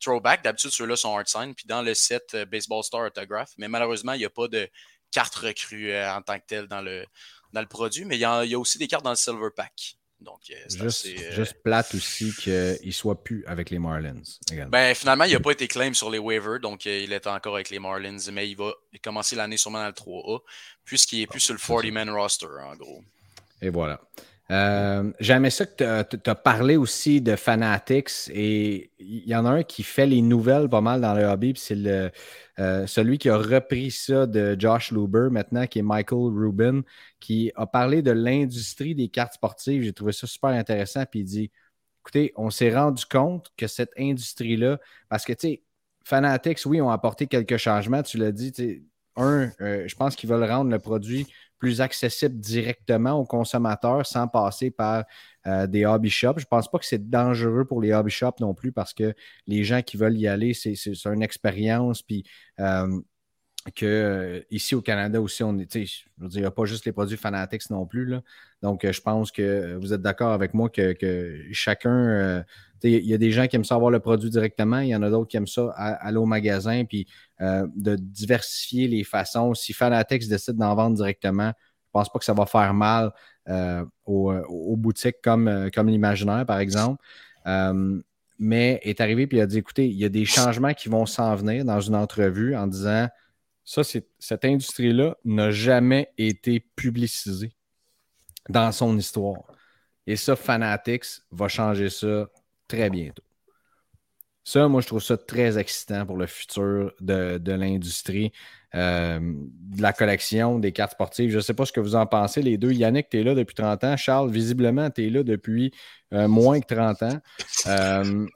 throwback. D'habitude, ceux-là sont hard sign. Puis dans le set Baseball Star Autograph. Mais malheureusement, il n'y a pas de carte recrue en tant que telle dans le, dans le produit, mais il y, a, aussi des cartes dans le Silver Pack. Donc, euh, juste, euh, juste plate aussi qu'il ne soit plus avec les Marlins. Ben, finalement, il n'a pas été claim sur les waivers, donc euh, il est encore avec les Marlins, mais il va commencer l'année sûrement dans le 3A, puisqu'il n'est plus sur le 40-man roster, en gros. Et voilà. Euh, J'aimais ça que tu as parlé aussi de Fanatics et il y en a un qui fait les nouvelles pas mal dans le hobby, c'est le, euh, celui qui a repris ça de Josh Luber maintenant, qui est Michael Rubin, qui a parlé de l'industrie des cartes sportives. J'ai trouvé ça super intéressant. Puis il dit écoutez, on s'est rendu compte que cette industrie-là, parce que tu sais, Fanatics, oui, ont apporté quelques changements, tu l'as dit, un, je pense qu'ils veulent rendre le produit plus accessible directement aux consommateurs sans passer par des hobby shops. Je ne pense pas que c'est dangereux pour les hobby shops non plus parce que les gens qui veulent y aller, c'est une expérience. Puis que euh, ici au Canada aussi, on est, je veux dire, il n'y a pas juste les produits Fanatics non plus. Là. Donc, euh, je pense que vous êtes d'accord avec moi que, chacun, euh, il y a des gens qui aiment ça avoir le produit directement, il y en a d'autres qui aiment ça aller au magasin, puis de diversifier les façons. Si Fanatics décide d'en vendre directement, je ne pense pas que ça va faire mal aux, boutiques comme, comme l'imaginaire, par exemple. mais est arrivé puis il a dit écoutez, il y a des changements qui vont s'en venir dans une entrevue en disant ça, cette industrie-là n'a jamais été publicisée dans son histoire. Et ça, Fanatics va changer ça très bientôt. Ça, moi, je trouve ça très excitant pour le futur de, l'industrie, euh, de la collection des cartes sportives. Je ne sais pas ce que vous en pensez, les deux. Yannick, tu es là depuis 30 ans. Charles, visiblement, tu es là depuis euh, moins que 30 ans. Euh,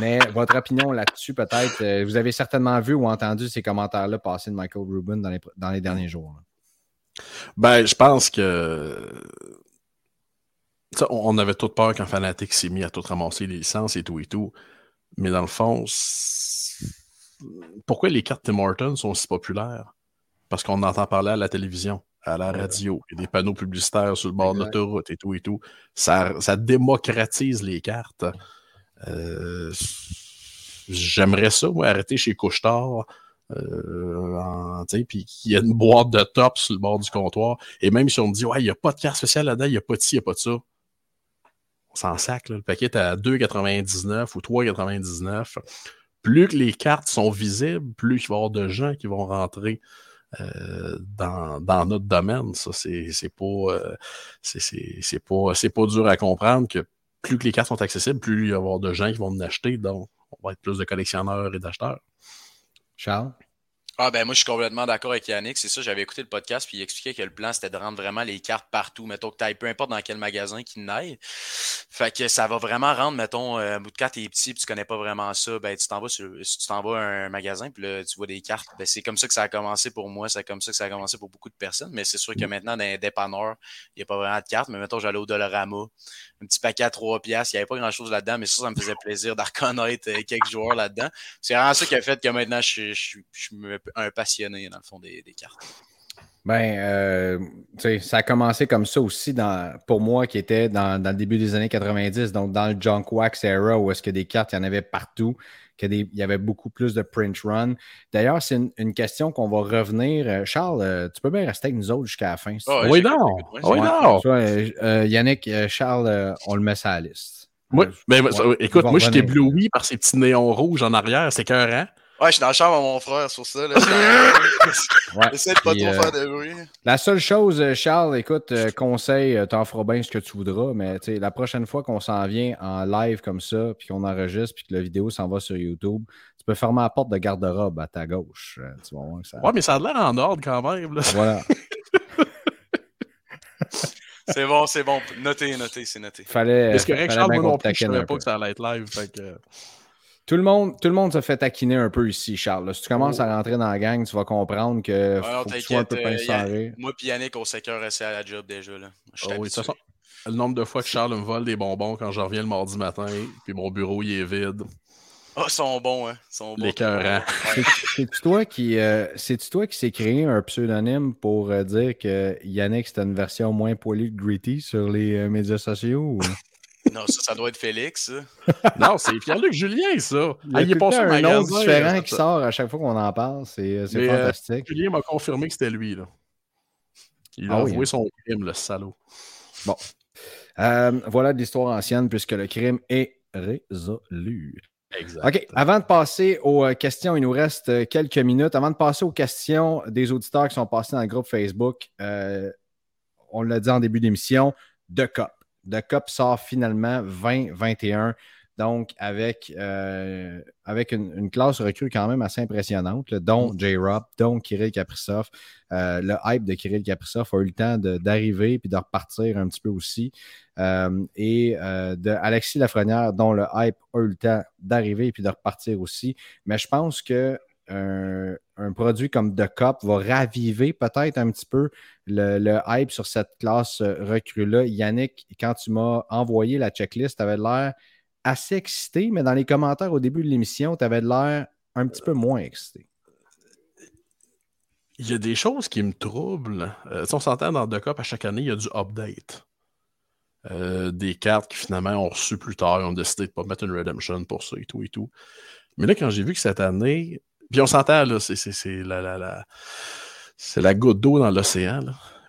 mais votre opinion là-dessus, peut-être, vous avez certainement vu ou entendu ces commentaires-là passer de Michael Rubin dans les, derniers jours. Ben, je pense que. On avait toute peur quand Fanatic s'est mis à tout ramasser les licences et tout et tout. Mais dans le fond, pourquoi les cartes Tim Hortons sont si populaires? Parce qu'on entend parler à la télévision, à la radio, des panneaux publicitaires sur le bord de l'autoroute et tout et tout. Ça, ça démocratise les cartes. Euh, j'aimerais ça, moi, arrêter chez Couchetard. Euh, puis qu'il y a une boîte de top sur le bord du comptoir. Et même si on me dit, ouais, il n'y a pas de carte spéciale là-dedans, il n'y a pas de ci, il n'y a pas de ça. S'en sac, Le paquet est à 2,99 ou 3,99. Plus que les cartes sont visibles, plus il va y avoir de gens qui vont rentrer euh, dans, notre domaine. Ça, c'est pas, c'est pas, pas dur à comprendre que plus que les cartes sont accessibles, plus il va y avoir de gens qui vont en acheter. Donc, on va être plus de collectionneurs et d'acheteurs. Charles? Ah ben moi je suis complètement d'accord avec Yannick, c'est ça, j'avais écouté le podcast puis il expliquait que le plan c'était de rendre vraiment les cartes partout, mettons que tu peu importe dans quel magasin qui n'aille. Fait que ça va vraiment rendre, mettons, un bout de carte est petit puis tu connais pas vraiment ça, ben tu t'en vas sur, si tu t'en vas à un magasin puis là tu vois des cartes, ben c'est comme ça que ça a commencé pour moi, c'est comme ça que ça a commencé pour beaucoup de personnes, mais c'est sûr que maintenant dans les dépanneurs, il n'y a pas vraiment de cartes, mais mettons j'allais au Dollarama, un petit paquet à 3 piastres, il n'y avait pas grand chose là-dedans, mais ça, ça me faisait plaisir de euh, quelques joueurs là-dedans. C'est vraiment ça qui a fait que maintenant je, suis un passionné dans le fond des, cartes. Ben, euh, ça a commencé comme ça aussi dans, pour moi qui était dans, le début des années 90, donc dans le Junk Wax era où est-ce que des cartes, il y en avait partout, qu'il y avait beaucoup plus de print run. D'ailleurs, c'est une, question qu'on va revenir. Euh, Charles, euh, tu peux bien rester avec nous autres jusqu'à la fin. oui, non. Oui, non. Yannick, Charles, on le met sur la liste. Ben, écoute, moi, je t'ai oui par ces petits néons rouges en arrière. C'est cœur, Ouais, je suis dans la chambre à mon frère sur ça. Là. J'essaie de pas trop faire de bruit. La seule chose, euh, Charles, écoute, euh, conseil, euh, t'en feras bien ce que tu voudras, mais la prochaine fois qu'on s'en vient en live comme ça, puis qu'on enregistre, puis que la vidéo s'en va sur YouTube, tu peux fermer la porte de garde-robe à ta gauche. tu vas voir ça... Ouais, mais ça a l'air en ordre quand même. Là. Voilà. c'est bon, c'est bon. Notez, notez, c'est noté. Fallait. Est-ce que Charles, moi non plus, je savais pas que ça allait être live. Fait que... Tout le, monde, tout le monde se fait taquiner un peu ici, Charles. Si tu commences à oh. rentrer dans la gang, tu vas comprendre que faut que tu sois un peu euh, Moi et Yannick, on sait qu'on à la job déjà. Là. Oh oui, le nombre de fois que Charles me vole des bonbons quand je reviens le mardi matin, puis mon bureau il est vide. Ah, oh, sont bons, hein. Sont bons. Les C'est-tu toi qui euh, toi qui s'est créé un pseudonyme pour euh, dire que Yannick c'était une version moins poilue de Gritty sur les médias sociaux? Non, ça, ça doit être Félix. non, c'est Pierre-Luc Julien, ça. Il, y a ah, pas un nom différent qui sort à chaque fois qu'on en parle. C'est euh, fantastique. Julien m'a confirmé que c'était lui. Là. Il a ah avoué hein. son crime, le salaud. Bon. Euh, voilà l'histoire ancienne puisque le crime est résolu. Exact. OK. Avant de passer aux euh, questions, il nous reste quelques minutes. Avant de passer aux questions des auditeurs qui sont passés dans le groupe Facebook, on l'a dit en début d'émission, de COP. The Cup sort finalement 2021. Donc, avec, euh, avec une, classe recrue quand même assez impressionnante, dont mm. J-Rob, dont Kirill Kaprizov. Euh, le hype de Kirill Kaprizov a eu le temps d'arriver puis de repartir un petit peu aussi. Euh, et de Alexis Lafrenière, dont le hype a eu le temps d'arriver et puis de repartir aussi. Mais je pense que un produit comme The Cup va raviver peut-être un petit peu le, le hype sur cette classe euh, recrue-là. Yannick, quand tu m'as envoyé la checklist, tu avais l'air assez excité, mais dans les commentaires au début de l'émission, tu avais l'air un petit peu moins excité. Il y a des choses qui me troublent. Euh, si on s'entend dans The Cup, à chaque année, il y a du update. Euh, des cartes qui finalement ont reçu plus tard, ont décidé de ne pas mettre une redemption pour ça et tout et tout. Mais là, quand j'ai vu que cette année, puis on s'entend, là, c'est la, la, la, la goutte d'eau dans l'océan,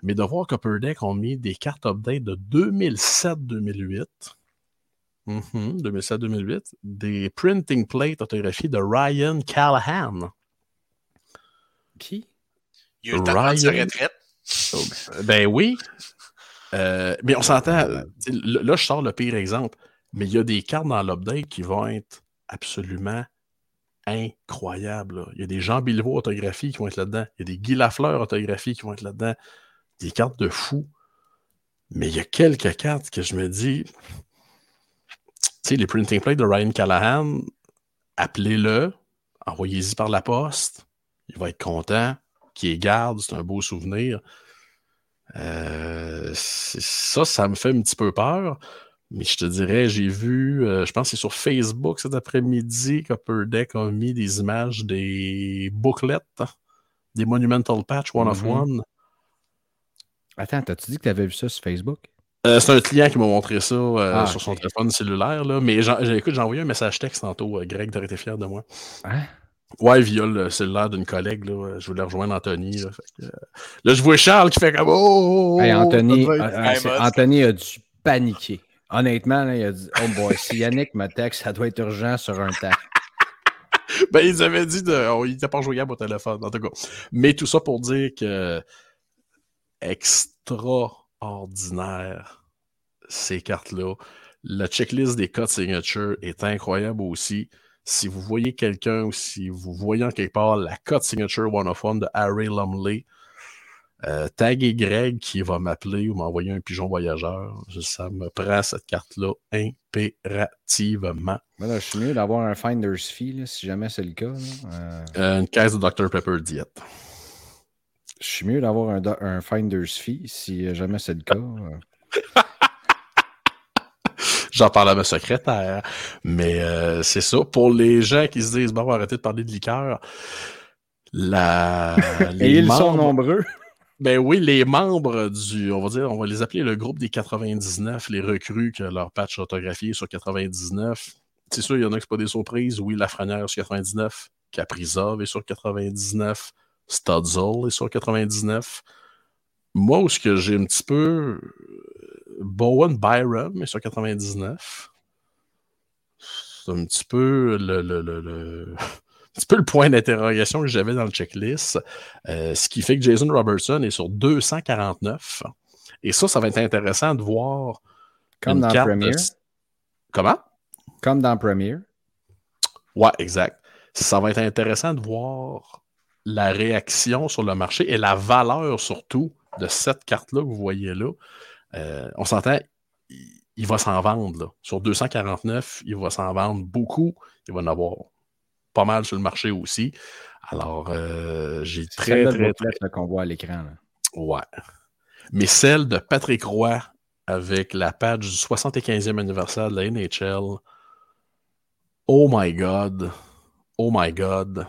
mais de voir qu'Upper Deck ont mis des cartes update de 2007-2008, 2007-2008, des printing plates autographiées de Ryan Callahan. Qui? Il a eu le temps de sa retraite. Oh, ben oui, euh, mais on s'entend, là, je sors le pire exemple, mais il y a des cartes dans l'update qui vont être absolument incroyables. Il y a des Jean Bilvaux autographies qui vont être là-dedans. Il y a des Guy Lafleur autographies qui vont être là-dedans. Des cartes de fou. Mais il y a quelques cartes que je me dis, tu sais, les printing plates de Ryan Callahan, appelez-le, envoyez-y par la poste. Il va être content, qu'il les garde, c'est un beau souvenir. Euh, ça, ça me fait un petit peu peur. Mais je te dirais, j'ai vu, euh, je pense que c'est sur Facebook cet après-midi qu'Upper Deck a mis des images des booklets, des Monumental Patch One of mm-hmm. One. Attends, t'as-tu dit que tu avais vu ça sur Facebook? Euh, c'est un client qui m'a montré ça ah, sur son téléphone cellulaire. Là. Mais écoute, j'ai envoyé un message texte tantôt. Greg, t'aurais été fier de moi. Hein? Ouais, via le cellulaire d'une collègue. Là, je voulais rejoindre Anthony. Là, euh, là, je vois Charles qui fait comme Oh! Anthony, euh, Anthony a dû paniquer. Honnêtement, il a dit Oh boy, si Yannick me texte, ça doit être urgent sur un temps. ben, ils avaient dit de. Oh, il n'était pas joignable au téléphone, en tout cas. Mais tout ça pour dire que extraordinaire ces cartes-là. La checklist des codes signature est incroyable aussi si vous voyez quelqu'un ou si vous voyez en quelque part la Cut Signature One of One de Harry Lumley, euh, taguez Greg qui va m'appeler ou m'envoyer un pigeon voyageur. Ça me prend cette carte-là impérativement. je suis mieux d'avoir un Finder's Fee, si jamais c'est le cas. Euh, euh, une caisse de Dr Pepper Diet. Je suis mieux d'avoir un, un, Finder's Fee, si jamais c'est le cas. J'en parle à ma secrétaire. Mais euh, c'est ça. Pour les gens qui se disent, bon, on va arrêter de parler de liqueur, la... les Et ils sont nombreux. Ben oui, les membres du, on va dire, on va les appeler le groupe des 99, les recrues que leur patch autographié sur 99. C'est sûr, il y en a qui sont pas des surprises. Oui, Lafrenière sur 99, Caprizov est sur 99, Studzel est sur 99. Moi, ce que j'ai un petit peu Bowen Byram est sur 99. C'est un petit peu le, le, le, un petit peu le point d'interrogation que j'avais dans le checklist. Euh, ce qui fait que Jason Robertson est sur 249. Et ça, ça va être intéressant de voir. Comme dans Premiere. Comment? Comme dans Premiere. Ouais, exact. Ça va être intéressant de voir la réaction sur le marché et la valeur surtout de cette carte-là que vous voyez là. Euh, on s'entend, il, va s'en vendre. Là. Sur 249, il va s'en vendre beaucoup. Il va en avoir pas mal sur le marché aussi. Alors, euh, j'ai très, très, très... qu'on voit à l'écran. Ouais. Mais celle de Patrick Roy avec la page du 75e anniversaire de la NHL. Oh my God. Oh my God.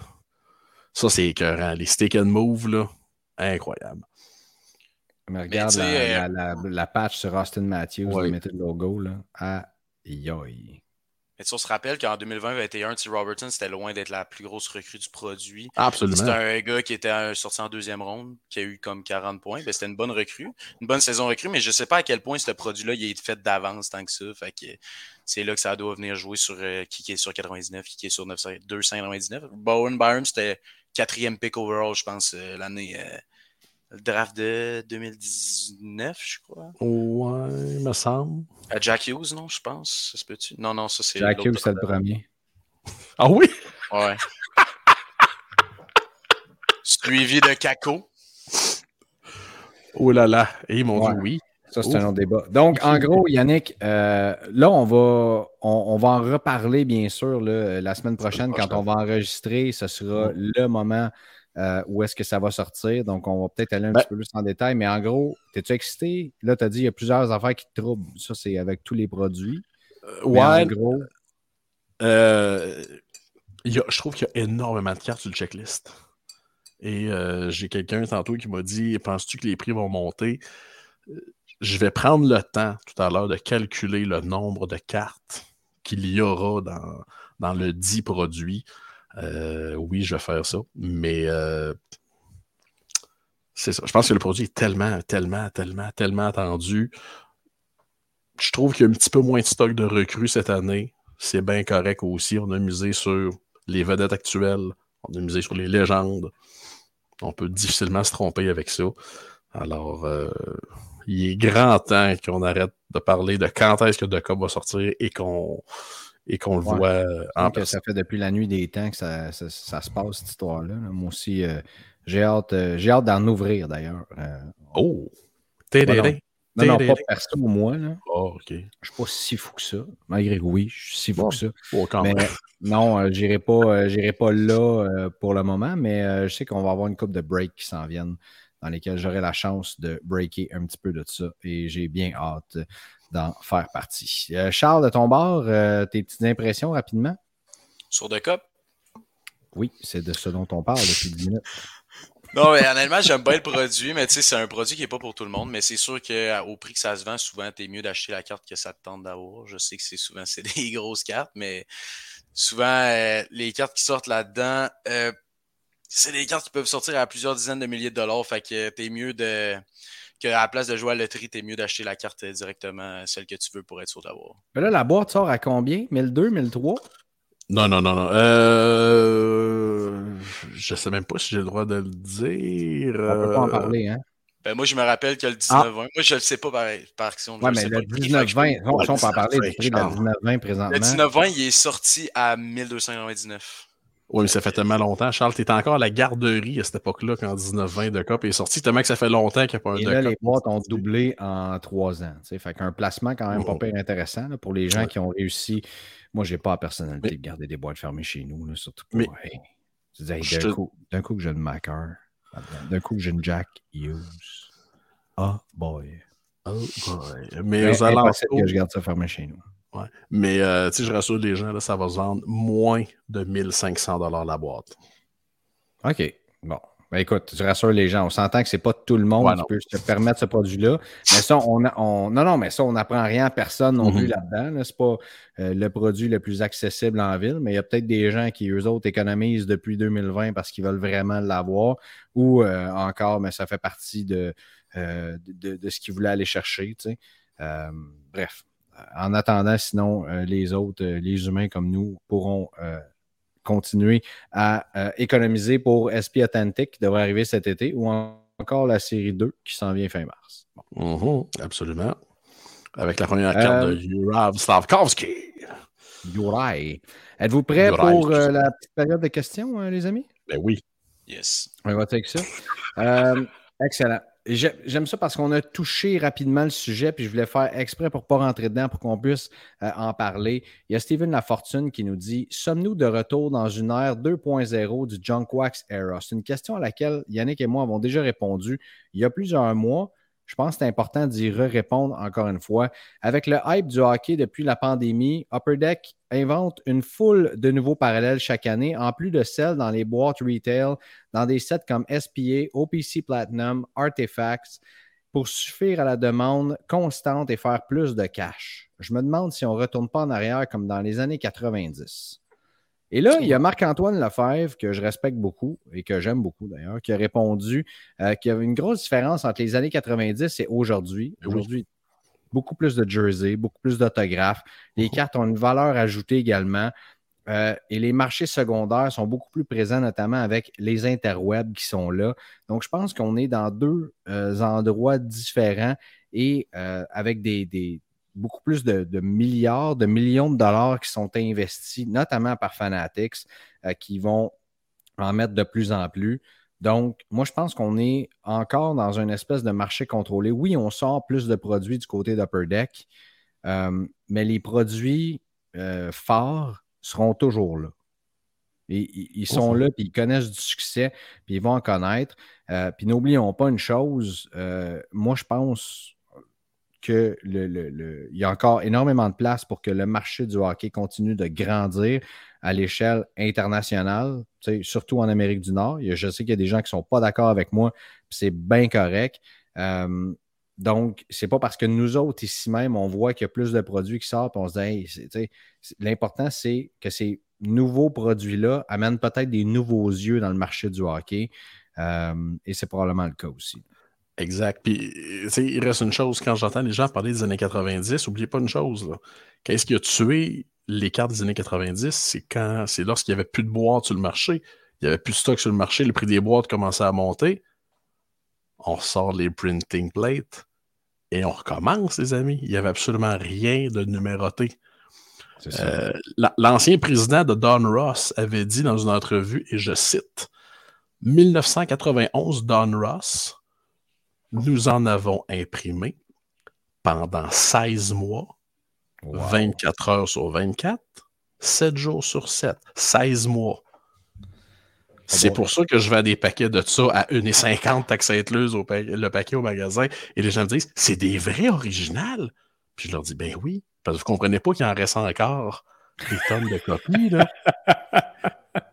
Ça, c'est écœurant. Les stick and move, là, incroyable. Mais regarde euh, la, la, patch sur Austin Matthews, ouais. mettez le logo. Là. Aïe, aïe. Mais tu, on se rappelle qu'en 2020-2021, T. Robertson, c'était loin d'être la plus grosse recrue du produit. Absolument. C'était un gars qui était sorti en deuxième ronde, qui a eu comme 40 points. Ben, c'était une bonne recrue, une bonne saison recrue, mais je ne sais pas à quel point ce produit-là il est fait d'avance tant que ça. Fait que c'est là que ça doit venir jouer sur euh, qui est sur 99, qui est sur 299. Bowen Byron, c'était quatrième pick overall, je pense, euh, l'année le draft de 2019, je crois. Ouais, il me semble. À Jack Hughes, non, je pense. Ça se peut-tu? Non, non, ça c'est. Jack Hughes, c'est le premier. Ah oui? Ouais. Suivi de Kako. Oh là là, et mon Dieu, oui. Ça, c'est un autre débat. Donc, en gros, Yannick, euh, là, on va, on, va en reparler, bien sûr, la semaine prochaine, quand on va enregistrer. Ce sera le moment euh, où est-ce que ça va sortir. Donc, on va peut-être aller un Ben- petit peu plus en détail. Mais en gros, es-tu excité? Là, tu as dit qu'il y a plusieurs affaires qui te troublent. Ça, c'est avec tous les produits. Euh, Mais en ouais, gros, euh, il y a- je trouve qu'il y a énormément de cartes sur le checklist. Et j'ai quelqu'un tantôt qui m'a dit Penses-tu que les prix vont monter? Je vais prendre le temps tout à l'heure de calculer le nombre de cartes qu'il y aura dans, dans le dit produit. Euh, oui, je vais faire ça. Mais euh, c'est ça. Je pense que le produit est tellement, tellement, tellement, tellement attendu. Je trouve qu'il y a un petit peu moins de stock de recrues cette année. C'est bien correct aussi. On a misé sur les vedettes actuelles. On a misé sur les légendes. On peut difficilement se tromper avec ça. Alors, euh, il est grand temps qu'on arrête de parler de quand est-ce que Cup va sortir et qu'on et qu'on le Ouais. voit euh, Je en que ça fait depuis la nuit des temps que ça, ça- ça se passe, cette histoire-là. là. Moi aussi, euh, j'ai hâte, euh, hâte d'en ouvrir d'ailleurs. Euh, Oh! Tédéré. non, non, pas perso, moi. Là. Oh, OK. Je ne suis pas si fou que ça. Malgré que oui, je suis si fou que ça. Oh, quand Mais même. non, euh, j'irai pas, euh, pas là euh, pour le moment, mais je sais qu'on va avoir une coupe de breaks qui s'en viennent dans lesquelles j'aurai la chance de breaker un petit peu de ça et j'ai bien hâte d'en faire partie. Euh, Charles, de ton bord, euh, tes petites impressions rapidement? Sur The Cup. Oui, c'est de ce dont on parle depuis 10 minutes. Non, mais honnêtement, j'aime bien le produit, mais tu sais, c'est un produit qui n'est pas pour tout le monde. Mais c'est sûr qu'au prix que ça se vend, souvent, t'es mieux d'acheter la carte que ça te tente d'avoir. Je sais que c'est souvent c'est des grosses cartes, mais souvent, euh, les cartes qui sortent là-dedans, euh, c'est des cartes qui peuvent sortir à plusieurs dizaines de milliers de dollars. Fait que t'es mieux de. Que à la place de jouer à la loterie, t'es mieux d'acheter la carte directement, celle que tu veux pour être sûr d'avoir. Mais là, la boîte sort à combien? 1002, 1003? Non, non, non, non. Euh... Je sais même pas si j'ai le droit de le dire. On peut pas en parler, hein? Ben, moi, je me rappelle que le 19-20, moi, je le sais pas par, par action. le mais le pas prix, fait que je peux- 19-20, on, peut en parler du 19-20, prix de la Charles. 19-20 Le présentement. 19-20, il est sorti à 1299. Oui, mais ça fait tellement longtemps. Charles, t'étais encore à la garderie à cette époque-là quand 19-20 de Cup est sorti. Tellement que ça fait longtemps qu'il n'y a pas un Et de là, Cup. les boîtes ont doublé en trois ans. tu sais. Fait qu'un placement quand même pas pire intéressant là, pour les gens Ouais. qui ont réussi. Moi, j'ai pas la personnalité Mais- de garder des boîtes fermées chez nous, là, surtout Mais- hey, tu hey, d'un, te- coup, d'un coup que j'ai une Macker, d'un coup que j'ai une Jack Hughes. Oh boy. Oh boy. Mais Mais aux impossible alentours, que je garde ça fermé chez nous. Ouais. Mais euh, je rassure les gens, là, ça va se vendre moins de 1500 la boîte. OK. Bon. Ben écoute, je rassure les gens. On s'entend que c'est pas tout le monde Ouais, qui non. peut se permettre ce produit-là. Mais ça, on, a- on- non, non, mais ça, on n'apprend rien à personne non plus là-dedans. là. C'est pas euh, le produit le plus accessible en ville, mais il y a peut-être des gens qui, eux autres, économisent depuis 2020 parce qu'ils veulent vraiment l'avoir. Ou euh, encore, mais ça fait partie de, euh, de, de ce qu'ils voulaient aller chercher. tu sais. Bref. En attendant, sinon, euh, les autres, euh, les humains comme nous, pourront euh, continuer à économiser pour SP Authentic qui devrait arriver cet été ou en- encore la série 2 qui s'en vient fin mars. Bon. Mhm, absolument. Avec la première carte de Jurab Slavkovski. Yorai. Êtes-vous prêts Yorai, pour euh, la petite période de questions, les amis? Ben oui. Yes. On va avec ça. Euh, excellent. J'ai- J'aime ça parce qu'on a touché rapidement le sujet, puis je voulais faire exprès pour ne pas rentrer dedans, pour qu'on puisse euh, en parler. Il y a Steven Lafortune qui nous dit Sommes-nous de retour dans une ère 2.0 du Junk Wax Era C'est une question à laquelle Yannick et moi avons déjà répondu il y a plusieurs mois. Je pense que c'est important d'y répondre encore une fois. Avec le hype du hockey depuis la pandémie, Upper Deck invente une foule de nouveaux parallèles chaque année, en plus de celles dans les boîtes retail, dans des sets comme SPA, OPC Platinum, Artifacts, pour suffire à la demande constante et faire plus de cash. Je me demande si on ne retourne pas en arrière comme dans les années 90. Et là, il y a Marc-Antoine Lefebvre, que je respecte beaucoup et que j'aime beaucoup d'ailleurs, qui a répondu euh, qu'il y avait une grosse différence entre les années 90 et aujourd'hui. Aujourd'hui, beaucoup plus de jerseys, beaucoup plus d'autographes. Les cartes ont une valeur ajoutée également. Euh, et les marchés secondaires sont beaucoup plus présents, notamment avec les interwebs qui sont là. Donc, je pense qu'on est dans deux euh, endroits différents et euh, avec des, des- beaucoup plus de, de milliards, de millions de dollars qui sont investis, notamment par Fanatics, euh, qui vont en mettre de plus en plus. Donc, moi, je pense qu'on est encore dans une espèce de marché contrôlé. Oui, on sort plus de produits du côté d'Upper Deck, euh, mais les produits euh, forts seront toujours là. ils, sont là, puis ils connaissent du succès, puis ils vont en connaître. Euh, puis n'oublions pas une chose, euh, moi je pense qu'il le, y a encore énormément de place pour que le marché du hockey continue de grandir à l'échelle internationale, surtout en Amérique du Nord. Je sais qu'il y a des gens qui ne sont pas d'accord avec moi, c'est bien correct. Euh, donc, c'est pas parce que nous autres, ici même, on voit qu'il y a plus de produits qui sortent, on se dit, l'important, c'est que ces nouveaux produits-là amènent peut-être des nouveaux yeux dans le marché du hockey. Euh, et c'est probablement le cas aussi. Exact. Puis, il reste une chose, quand j'entends les gens parler des années 90, n'oubliez pas une chose. Qu'est-ce qui a tué les cartes des années 90? C'est quand c'est lorsqu'il n'y avait plus de boîtes sur le marché. Il n'y avait plus de stock sur le marché, le prix des boîtes commençait à monter. On sort les printing plates et on recommence, les amis. Il n'y avait absolument rien de numéroté. Euh, l'ancien président de Don Ross avait dit dans une entrevue, et je cite 1991, Don Ross, nous en avons imprimé pendant 16 mois, 24 heures sur 24, 7 jours sur 7, 16 mois. C'est pour ça que je vends des paquets de ça à 1,50 taxes incluses au le paquet au magasin. Et les gens me disent, c'est des vrais originales. Puis je leur dis, ben oui, parce que vous comprenez pas qu'il en reste encore des tonnes de copies. Là.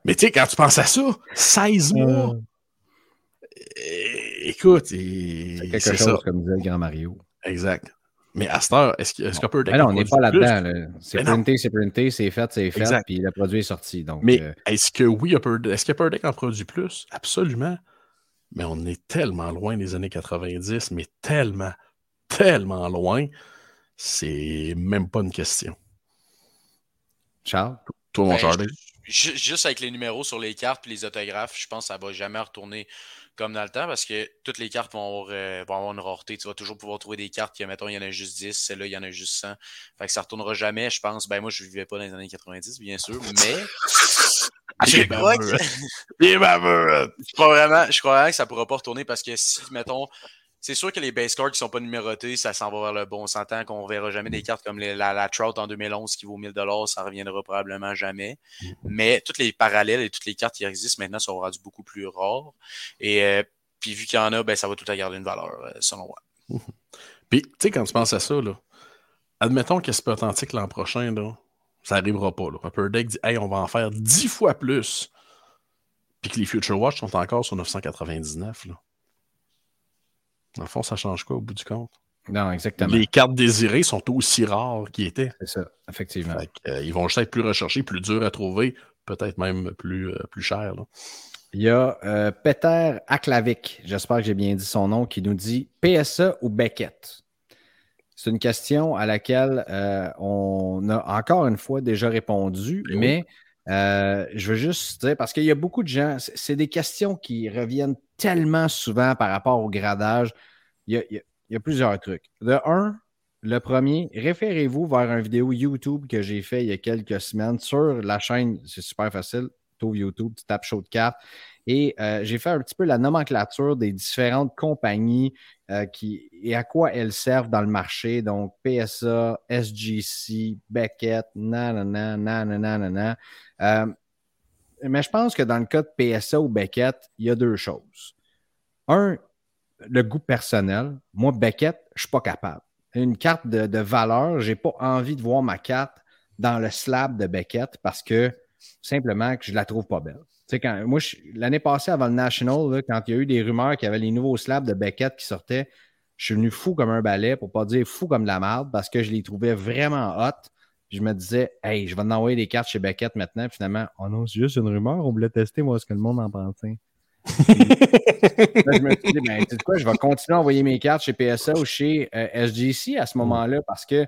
Mais tu sais, quand tu penses à ça, 16 euh. mois. Écoute, c'est quelque chose comme disait le grand Mario. Exact. Mais à cette heure, est-ce est qu'on peut. non, on n'est pas là-dedans. C'est printé, c'est printé, c'est fait, c'est fait, puis le produit est sorti. Donc, Mais euh, est-ce que oui, est-ce que Deck en produit plus? Absolument. Mais on est tellement loin des années 90, mais tellement, tellement loin, c'est même pas une question. Charles? Toi, mon ben, Charlie? Juste avec les numéros sur les cartes et les autographes, je pense que ça va jamais retourner comme dans le temps parce que toutes les cartes vont avoir, euh, vont avoir une rareté. Tu vas toujours pouvoir trouver des cartes qui, mettons, il y en a juste 10, celle-là, il y en a juste 100. Fait que ça retournera jamais, je pense. Ben, moi, je vivais pas dans les années 90, bien sûr, mais. je crois que... je crois vraiment, je crois vraiment que ça pourra pas retourner parce que si, mettons, c'est sûr que les base cards qui sont pas numérotés, ça s'en va vers le bon. On s'entend qu'on verra jamais des cartes comme la, la, Trout en 2011 qui vaut 1000 ça reviendra probablement jamais. Mais toutes les parallèles et toutes les cartes qui existent maintenant sont rendues beaucoup plus rares. Et euh, puis vu qu'il y en a, ben, ça va tout à garder une valeur, euh, selon moi. Puis, tu sais, quand tu penses à ça, là, admettons que c'est authentique l'an prochain, là, ça n'arrivera pas. Là. Upper Deck dit Hey, on va en faire 10 fois plus. Puis que les Future Watch sont encore sur 999. Là. Dans le fond, ça change quoi au bout du compte? Non, exactement. Les cartes désirées sont aussi rares qu'ils étaient. C'est ça, effectivement. Euh, ils vont juste être plus recherchés, plus durs à trouver, peut-être même plus, euh, plus chers. Il y a euh, Peter Aklavik, j'espère que j'ai bien dit son nom, qui nous dit PSA ou Beckett. C'est une question à laquelle on a encore une fois déjà répondu, eh mais je veux juste dire, parce qu'il y a beaucoup de gens, c'est des questions qui reviennent tellement souvent par rapport au gradage. Il y a, plusieurs trucs. De un, le premier, référez-vous vers une vidéo YouTube que j'ai fait il y a quelques semaines sur la chaîne. C'est super facile. Tu YouTube, tu tapes Show de cartes. Et euh, j'ai fait un petit peu la nomenclature des différentes compagnies euh, qui, et à quoi elles servent dans le marché. Donc, PSA, SGC, Beckett, nanana, nanana, nanana. Euh, mais je pense que dans le cas de PSA ou Beckett, il y a deux choses. Un, le goût personnel. Moi, Beckett, je ne suis pas capable. Une carte de, valeur, je n'ai pas envie de voir ma carte dans le slab de Beckett parce que simplement que je ne la trouve pas belle. quand, moi, l'année passée, avant le National, quand il y a eu des rumeurs qu'il y avait les nouveaux slabs de Beckett qui sortaient, je suis venu fou comme un balai, pour ne pas dire fou comme de la merde, parce que je les trouvais vraiment hot je me disais, hey, je vais en envoyer des cartes chez Beckett maintenant. finalement, oh non, c'est juste une rumeur, on voulait tester moi ce que le monde en pensait. je me suis dit, ben, tu sais quoi, je vais continuer à envoyer mes cartes chez PSA ou chez euh, SGC à ce moment-là parce que,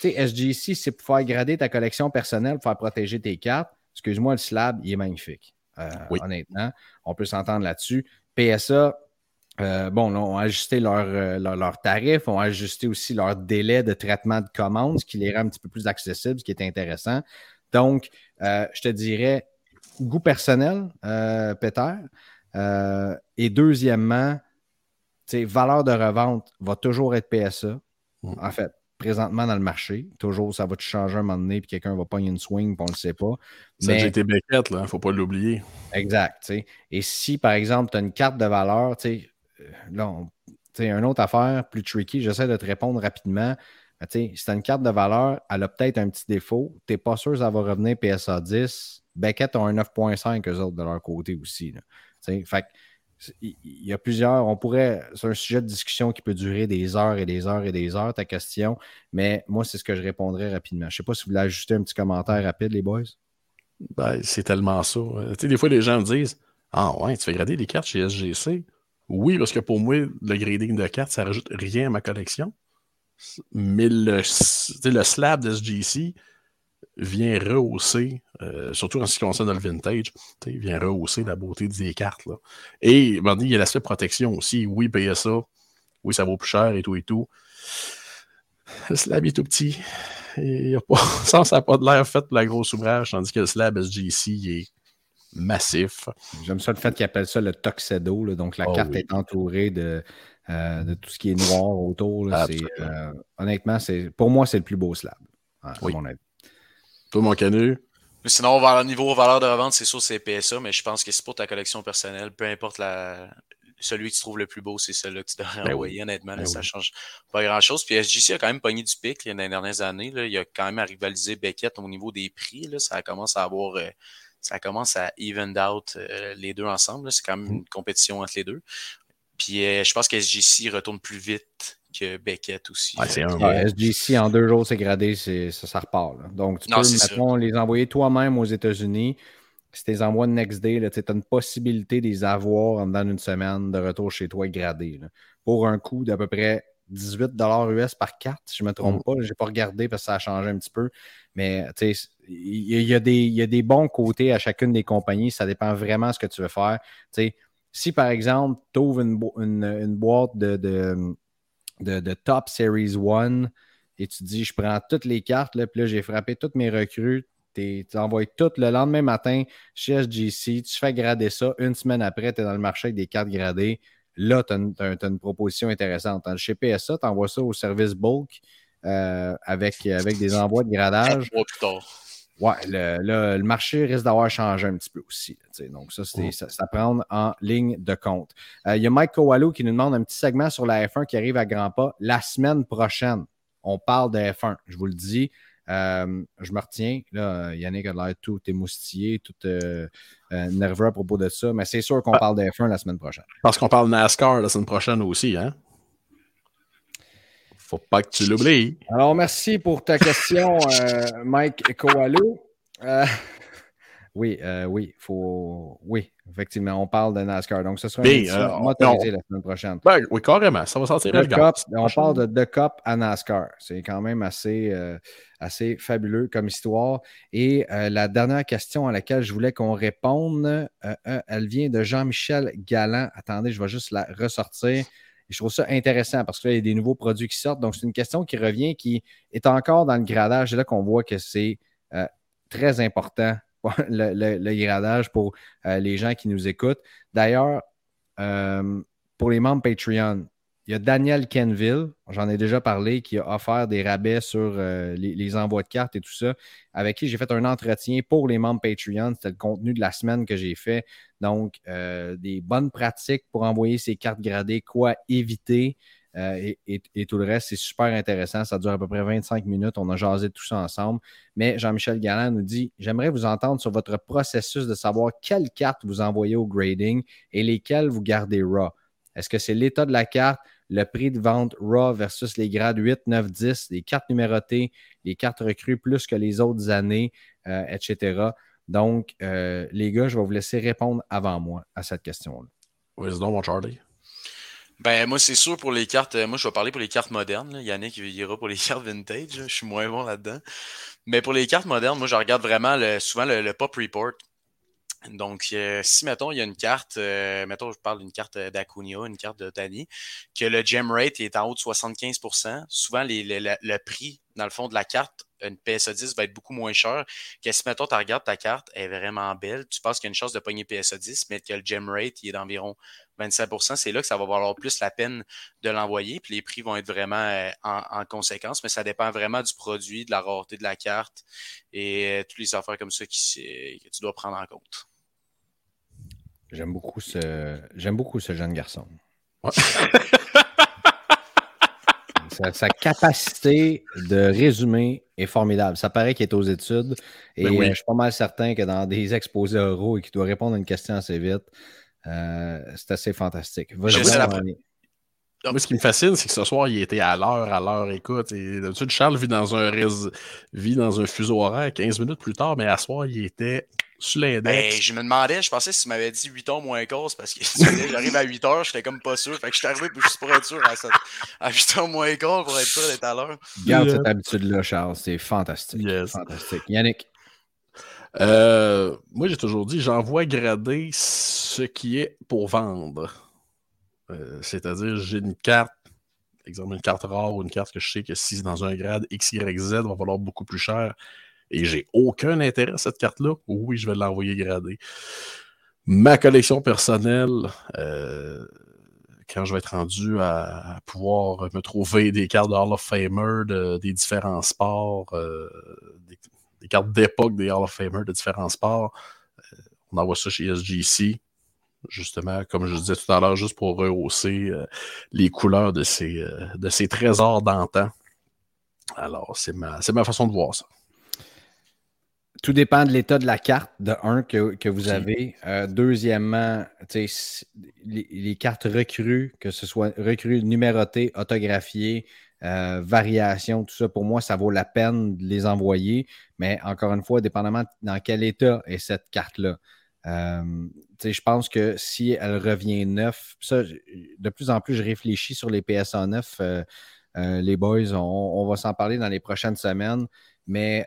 tu sais, SGC, c'est pour faire grader ta collection personnelle, pour faire protéger tes cartes. Excuse-moi, le slab, il est magnifique. Euh, honnêtement, on peut s'entendre là-dessus. PSA, euh, bon, on a ajusté leurs euh, leur, tarifs, on a ajusté aussi leur délai de traitement de commande, ce qui les rend un petit peu plus accessibles, ce qui est intéressant. Donc, euh, je te dirais, goût personnel, Peter. et deuxièmement, valeur de revente va toujours être PSA. Mm. En fait, présentement dans le marché. Toujours, ça va te changer un moment donné, puis quelqu'un va pogner une swing, puis on ne le sait pas. Ça a été Beckett, là, faut pas l'oublier. Exact. Et si, par exemple, tu as une carte de valeur, euh, là, on, une autre affaire plus tricky, j'essaie de te répondre rapidement. si as une carte de valeur, elle a peut-être un petit défaut. Tu n'es pas sûr que ça va revenir PSA 10. Beckett a un 9.5 eux autres de leur côté aussi. Fait il y a plusieurs, on pourrait, c'est un sujet de discussion qui peut durer des heures et des heures et des heures, ta question, mais moi, c'est ce que je répondrai rapidement. Je ne sais pas si vous voulez ajouter un petit commentaire rapide, les boys. Ben, c'est tellement ça. Tu sais, des fois, les gens me disent Ah ouais, tu fais grader les cartes chez SGC. Oui, parce que pour moi, le grading de cartes, ça rajoute rien à ma collection. Mais le, le slab de SGC, vient rehausser, euh, surtout en ce qui concerne le vintage, vient rehausser la beauté des cartes. Là. Et il y a l'aspect protection aussi. Oui, payer ça. Oui, ça vaut plus cher et tout et tout. Le slab est tout petit. Et a pas, ça n'a pas de l'air fait pour la grosse ouvrage, tandis que le slab SGC est massif. J'aime ça le fait qu'ils appellent ça le Tuxedo. donc la ah carte est entourée de, euh, de, tout ce qui est noir autour. Euh, honnêtement, pour moi, c'est le plus beau slab. À mon avis. Toi, mon canu? Sinon, au niveau valeur de revente, c'est sûr c'est PSA, mais je pense que c'est pour ta collection personnelle. Peu importe la, celui que tu trouves le plus beau, c'est celui que tu devrais ben envoyer, honnêtement. Ben ça change pas grand-chose. Puis SGC a quand même pogné du pic dans les dernières années. Là. Il a quand même à rivaliser Beckett au niveau des prix. Là. Ça commence à avoir. Euh, ça commence à even out euh, les deux ensemble. C'est quand même mm. une compétition entre les deux. Puis euh, je pense que SGC retourne plus vite que Beckett aussi. c'est un SGC en deux jours, c'est gradé, ça, ça repart. Donc, tu peux, mettons, les envoyer toi-même aux États-Unis. Si tu les envoies next day, tu as une possibilité de les avoir dans une semaine de retour chez toi gradés. pour un coût d'à peu près 18 US par carte, si je ne me trompe mm. pas. Je n'ai pas regardé parce que ça a changé un petit peu. Mais il y, a des bons côtés à chacune des compagnies. Ça dépend vraiment de ce que tu veux faire. si par exemple, tu ouvres une, boîte de de, Top Series 1 et tu dis je prends toutes les cartes, là, puis là j'ai frappé toutes mes recrues, tu envoies tout le lendemain matin chez SGC, tu fais grader ça, une semaine après, tu es dans le marché avec des cartes gradées. Là, tu as, une proposition intéressante. Chez PSA, tu envoies ça au service bulk euh, avec, avec des envois de gradage. Ouais, le, le, marché risque d'avoir changé un petit peu aussi. donc, ça, c'est ça, ça prendre en ligne de compte. Euh, il y a Mike Kowalo qui nous demande un petit segment sur la F1 qui arrive à grands pas la semaine prochaine. On parle de F1, je vous le dis. Euh, je me retiens. Là, Yannick a l'air tout émoustillé, tout euh, nerveux à propos de ça, mais c'est sûr qu'on ah. parle de F1 la semaine prochaine. Parce qu'on parle NASCAR la semaine prochaine aussi, hein? Faut pas que tu l'oublies. Alors, merci pour ta question, euh, Mike Koalo. Euh, oui, euh, oui, faut. Oui, effectivement, on parle de NASCAR. Donc, ce sera une édition motorisée la semaine prochaine. Ben, oui, carrément. Ça va sortir le Cup, On parle de The Cup à NASCAR. C'est quand même assez, assez fabuleux comme histoire. Et la dernière question à laquelle je voulais qu'on réponde, elle vient de Jean-Michel Galland. Attendez, je vais juste la ressortir je trouve ça intéressant parce qu'il y a des nouveaux produits qui sortent. Donc, c'est une question qui revient, qui est encore dans le gradage. C'est là qu'on voit que c'est euh, très important, le, gradage pour euh, les gens qui nous écoutent. D'ailleurs, euh, pour les membres Patreon, il y a Daniel Kenville, j'en ai déjà parlé, qui a offert des rabais sur euh, les, envois de cartes et tout ça, avec qui j'ai fait un entretien pour les membres Patreon. C'était le contenu de la semaine que j'ai fait. Donc, des bonnes pratiques pour envoyer ces cartes gradées, quoi éviter euh, et, tout le reste. C'est super intéressant. Ça dure à peu près 25 minutes. On a jasé tout ça ensemble. Mais Jean-Michel Galland nous dit J'aimerais vous entendre sur votre processus de savoir quelles cartes vous envoyez au grading et lesquelles vous gardez raw. Est-ce que c'est l'état de la carte? le prix de vente RAW versus les grades 8, 9, 10, les cartes numérotées, les cartes recrues plus que les autres années, euh, etc. Donc, euh, les gars, je vais vous laisser répondre avant moi à cette question-là. Oui, mon Charlie. Ben, moi, c'est sûr pour les cartes. Euh, moi, je vais parler pour les cartes modernes. Yannick il ira pour les cartes vintage. Je suis moins bon là-dedans. Mais pour les cartes modernes, moi, je regarde vraiment souvent le, Pop Report. Donc, euh, si, mettons, il y a une carte, euh, mettons, je parle d'une carte d'Acuna, une carte de Tani, que le gem rate est en haut de 75% souvent le prix, dans le fond, de la carte, une PSA 10 va être beaucoup moins cher que si, mettons, tu regardes ta carte, elle est vraiment belle, tu penses qu'il y a une chance de pogner PSA 10, mais que le gem rate il est d'environ 25% c'est là que ça va valoir plus la peine de l'envoyer. Puis les prix vont être vraiment euh, en, conséquence, mais ça dépend vraiment du produit, de la rareté de la carte et euh, toutes les affaires comme ça qui, que tu dois prendre en compte. J'aime beaucoup ce, j'aime beaucoup ce jeune garçon. sa, capacité de résumer est formidable. Ça paraît qu'il est aux études et ben je suis pas mal certain que dans des exposés oraux et qu'il doit répondre à une question assez vite, euh, c'est assez fantastique. Moi, ce qui me fascine, c'est que ce soir, il était à l'heure, à l'heure, écoute. Et d'habitude, Charles vit dans un vit dans un fuseau horaire 15 minutes plus tard, mais à soir, il était sur ben, je me demandais, je pensais si tu m'avais dit 8 h moins cause parce que j'arrive à 8 h, j'étais comme pas sûr. Fait que je suis arrivé juste pour être sûr à, à 8 h moins quart pour être sûr d'être à l'heure. Garde cette habitude-là, Charles. C'est fantastique. Fantastique. Yannick? Euh, moi, j'ai toujours dit, j'envoie grader ce qui est pour vendre. Euh, c'est-à-dire, j'ai une carte, exemple, une carte rare ou une carte que je sais que si dans un grade X, Y, Z va valoir beaucoup plus cher et j'ai aucun intérêt à cette carte-là, oui, je vais l'envoyer grader. Ma collection personnelle, euh, quand je vais être rendu à, pouvoir me trouver des cartes de Hall of Famer des différents sports, des, cartes d'époque des Hall of Famer de différents sports, euh, on envoie ça chez SGC justement, comme je disais tout à l'heure, juste pour rehausser les couleurs de ces, de ces trésors d'antan. Alors, c'est ma, ma façon de voir ça. Tout dépend de l'état de la carte, de un, que, vous avez. Euh, deuxièmement, les, cartes recrues, que ce soit recrues numérotées, autographiées, euh, variations, tout ça, pour moi, ça vaut la peine de les envoyer. Mais encore une fois, dépendamment dans quel état est cette carte-là. Euh, je pense que si elle revient neuf, ça, de plus en plus, je réfléchis sur les PSA 9. les boys, on, va s'en parler dans les prochaines semaines. Mais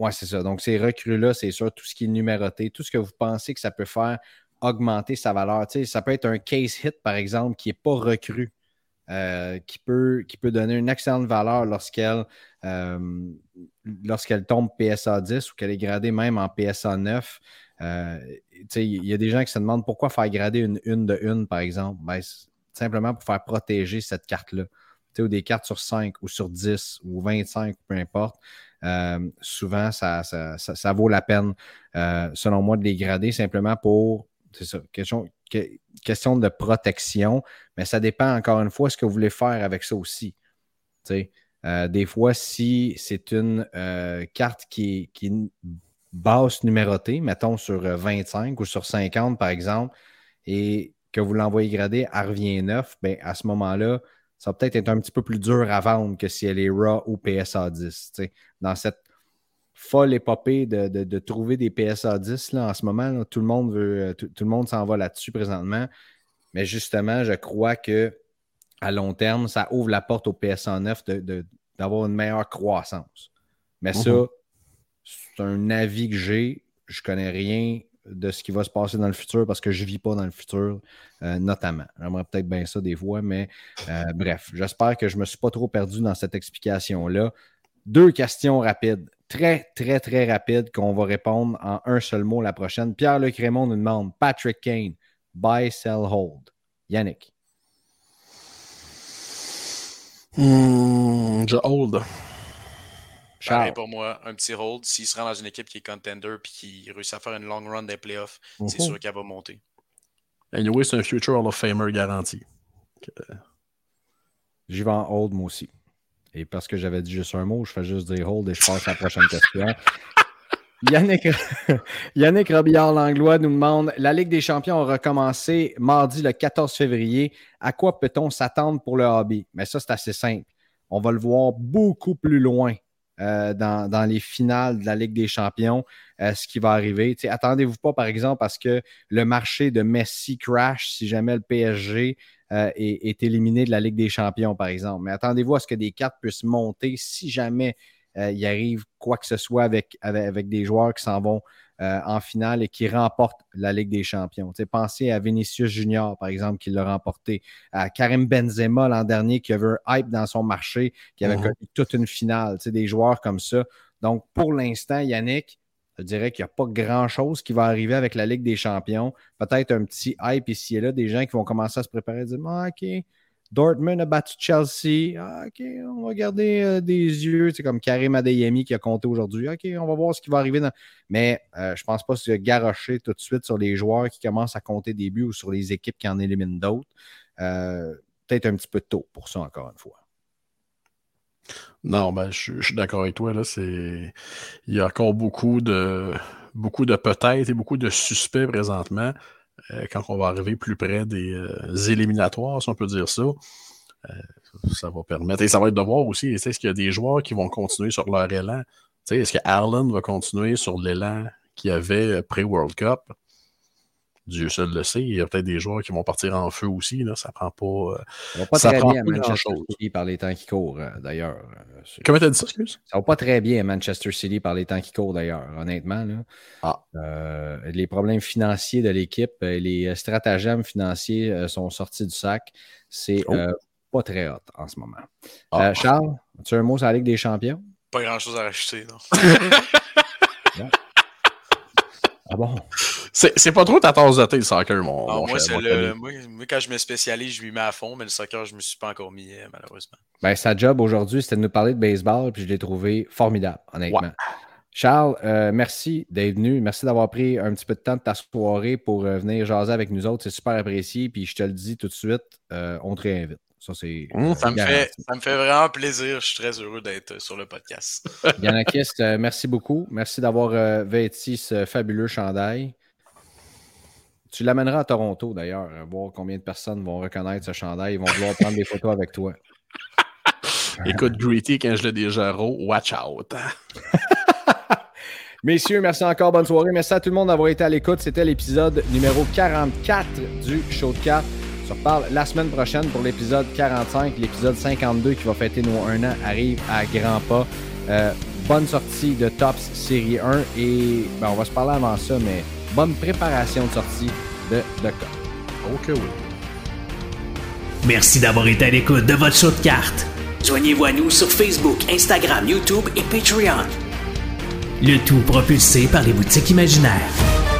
oui, c'est ça. Donc, ces recrues-là, c'est sûr, tout ce qui est numéroté, tout ce que vous pensez que ça peut faire augmenter sa valeur. Ça peut être un case hit, par exemple, qui n'est pas recru, euh, qui, peut, qui peut donner une excellente valeur lorsqu'elle euh, lorsqu'elle tombe PSA 10 ou qu'elle est gradée même en PSA 9. Euh, il y a des gens qui se demandent pourquoi faire grader une une de une, par exemple. Ben, simplement pour faire protéger cette carte-là. Ou des cartes sur 5 ou sur 10 ou 25, peu importe. Souvent, ça, ça, vaut la peine, selon moi, de les grader simplement pour, c'est ça, question, question de protection, mais ça dépend encore une fois ce que vous voulez faire avec ça aussi. Euh, des fois, si c'est une carte qui, qui est basse numérotée, mettons sur 25 ou sur 50 par exemple, et que vous l'envoyez grader, elle revient neuf, ben, à ce moment-là, ça va peut-être être un petit peu plus dur à vendre que si elle est RAW ou PSA 10. Dans cette folle épopée de, trouver des PSA 10 là, en ce moment, tout le monde veut, euh, tout, le monde s'en va là-dessus présentement. Mais justement, je crois que à long terme, ça ouvre la porte au PSA 9 d'avoir une meilleure croissance. Mais ça, mhm. c'est un avis que j'ai. Je connais rien de ce qui va se passer dans le futur parce que je ne vis pas dans le futur, euh, notamment. J'aimerais peut-être bien ça des fois, mais euh, bref, j'espère que je ne me suis pas trop perdu dans cette explication-là. Deux questions rapides, très, très, très rapides qu'on va répondre en un seul mot la prochaine. Pierre-Luc Raymond nous demande Patrick Kane, buy, sell, hold. Yannick. Hmm, je hold. Pareil pour moi, un petit hold. S'il se rend dans une équipe qui est contender et qui réussit à faire une long run des playoffs, c'est mhm. sûr qu'elle va monter. Anyway, c'est un future Hall of Famer garanti. J'y vais en hold, moi aussi. Et parce que j'avais dit juste un mot, je fais juste dire hold et je passe à la prochaine question. Yannick, Yannick Robillard-Langlois nous demande La Ligue des champions a recommencé mardi le 14 février. À quoi peut-on s'attendre pour le hobby? Mais ça, c'est assez simple. On va le voir beaucoup plus loin euh, dans, les finales de la Ligue des champions, euh, ce qui va arriver. Attendez-vous pas, par exemple, parce que le marché de Messi crash si jamais le PSG euh, est, éliminé de la Ligue des champions, par exemple. Mais attendez-vous à ce que des cartes puissent monter si jamais il arrive quoi que ce soit avec, avec des joueurs qui s'en vont euh, en finale et qui remporte la Ligue des champions. pensez à Vinicius Junior, par exemple, qui l'a remporté, à Karim Benzema l'an dernier, qui avait un hype dans son marché, qui avait mhm. connu toute une finale, des joueurs comme ça. Donc, pour l'instant, Yannick, Je dirais qu'il n'y a pas grand-chose qui va arriver avec la Ligue des champions. Peut-être un petit hype ici et là, des gens qui vont commencer à se préparer, dire ah, OK, Dortmund a battu Chelsea. Ah, OK, on va garder euh, des yeux. C'est comme Karim Adeyemi qui a compté aujourd'hui. OK, on va voir ce qui va arriver. Mais euh, je ne pense pas se garocher tout de suite sur les joueurs qui commencent à compter des buts ou sur les équipes qui en éliminent d'autres. Euh, peut-être un petit peu tôt pour ça, encore une fois. Non, ben, je, suis d'accord avec toi. Là, Il y a encore beaucoup de, beaucoup de peut-être et beaucoup de suspects présentement. Euh, quand on va arriver plus près des euh, éliminatoires, si on peut dire ça, euh, ça va permettre. Et ça va être de voir aussi, est-ce qu'il y a des joueurs qui vont continuer sur leur élan? Est-ce que Allen va continuer sur l'élan qu'il avait pré-World Cup? Dieu seul le sait. Il y a peut-être des joueurs qui vont partir en feu aussi. Là. Ça prend pas. ça va pas très bien à Manchester City par les temps qui courent, d'ailleurs. Comment tu as dit ça, excuse? Ça va pas très bien à Manchester City par les temps qui courent, d'ailleurs, honnêtement. Là. Ah. Euh, les problèmes financiers de l'équipe, euh, les stratagèmes financiers euh, sont sortis du sac. C'est oh. pas très hot en ce moment. Ah. Charles, as-tu un mot sur la Ligue des champions? Pas grand-chose à rajouter, non. Ah bon? C'est pas trop ta tasse de thé, le soccer, mon, non, moi, c'est le, moi, quand je me spécialise, je lui mets à fond, mais le soccer, je me suis pas encore mis, euh, malheureusement. Ben, sa job aujourd'hui, c'était de nous parler de baseball, puis je l'ai trouvé formidable, honnêtement. Charles, euh, merci d'être venu. Merci d'avoir pris un petit peu de temps de ta soirée pour euh, venir jaser avec nous autres. C'est super apprécié. Puis je te le dis tout de suite, on te réinvite. Ça, c'est. Mmh, ça, me fait, ça me fait vraiment plaisir. Je suis très heureux d'être sur le podcast. Yanakis, merci beaucoup. Merci d'avoir vêti ce fabuleux chandail. Tu l'amèneras à Toronto d'ailleurs, voir combien de personnes vont reconnaître ce chandail. Ils vont vouloir prendre des photos avec toi. Écoute, Greedy, quand je le déjà watch out. Messieurs, merci encore. Bonne soirée. Merci à tout le monde d'avoir été à l'écoute. C'était l'épisode numéro 44 du Show de cartes. On se reparle la semaine prochaine pour l'épisode 45. L'épisode 52 qui va fêter nos un an arrive à grands pas. Euh, bonne sortie de Tops Série 1 et ben, on va se parler avant ça, mais bonne préparation de sortie de The Ok, oui. Merci d'avoir été à l'écoute de votre show de cartes. Joignez-vous à nous sur Facebook, Instagram, YouTube et Patreon. Le tout propulsé par les boutiques imaginaires.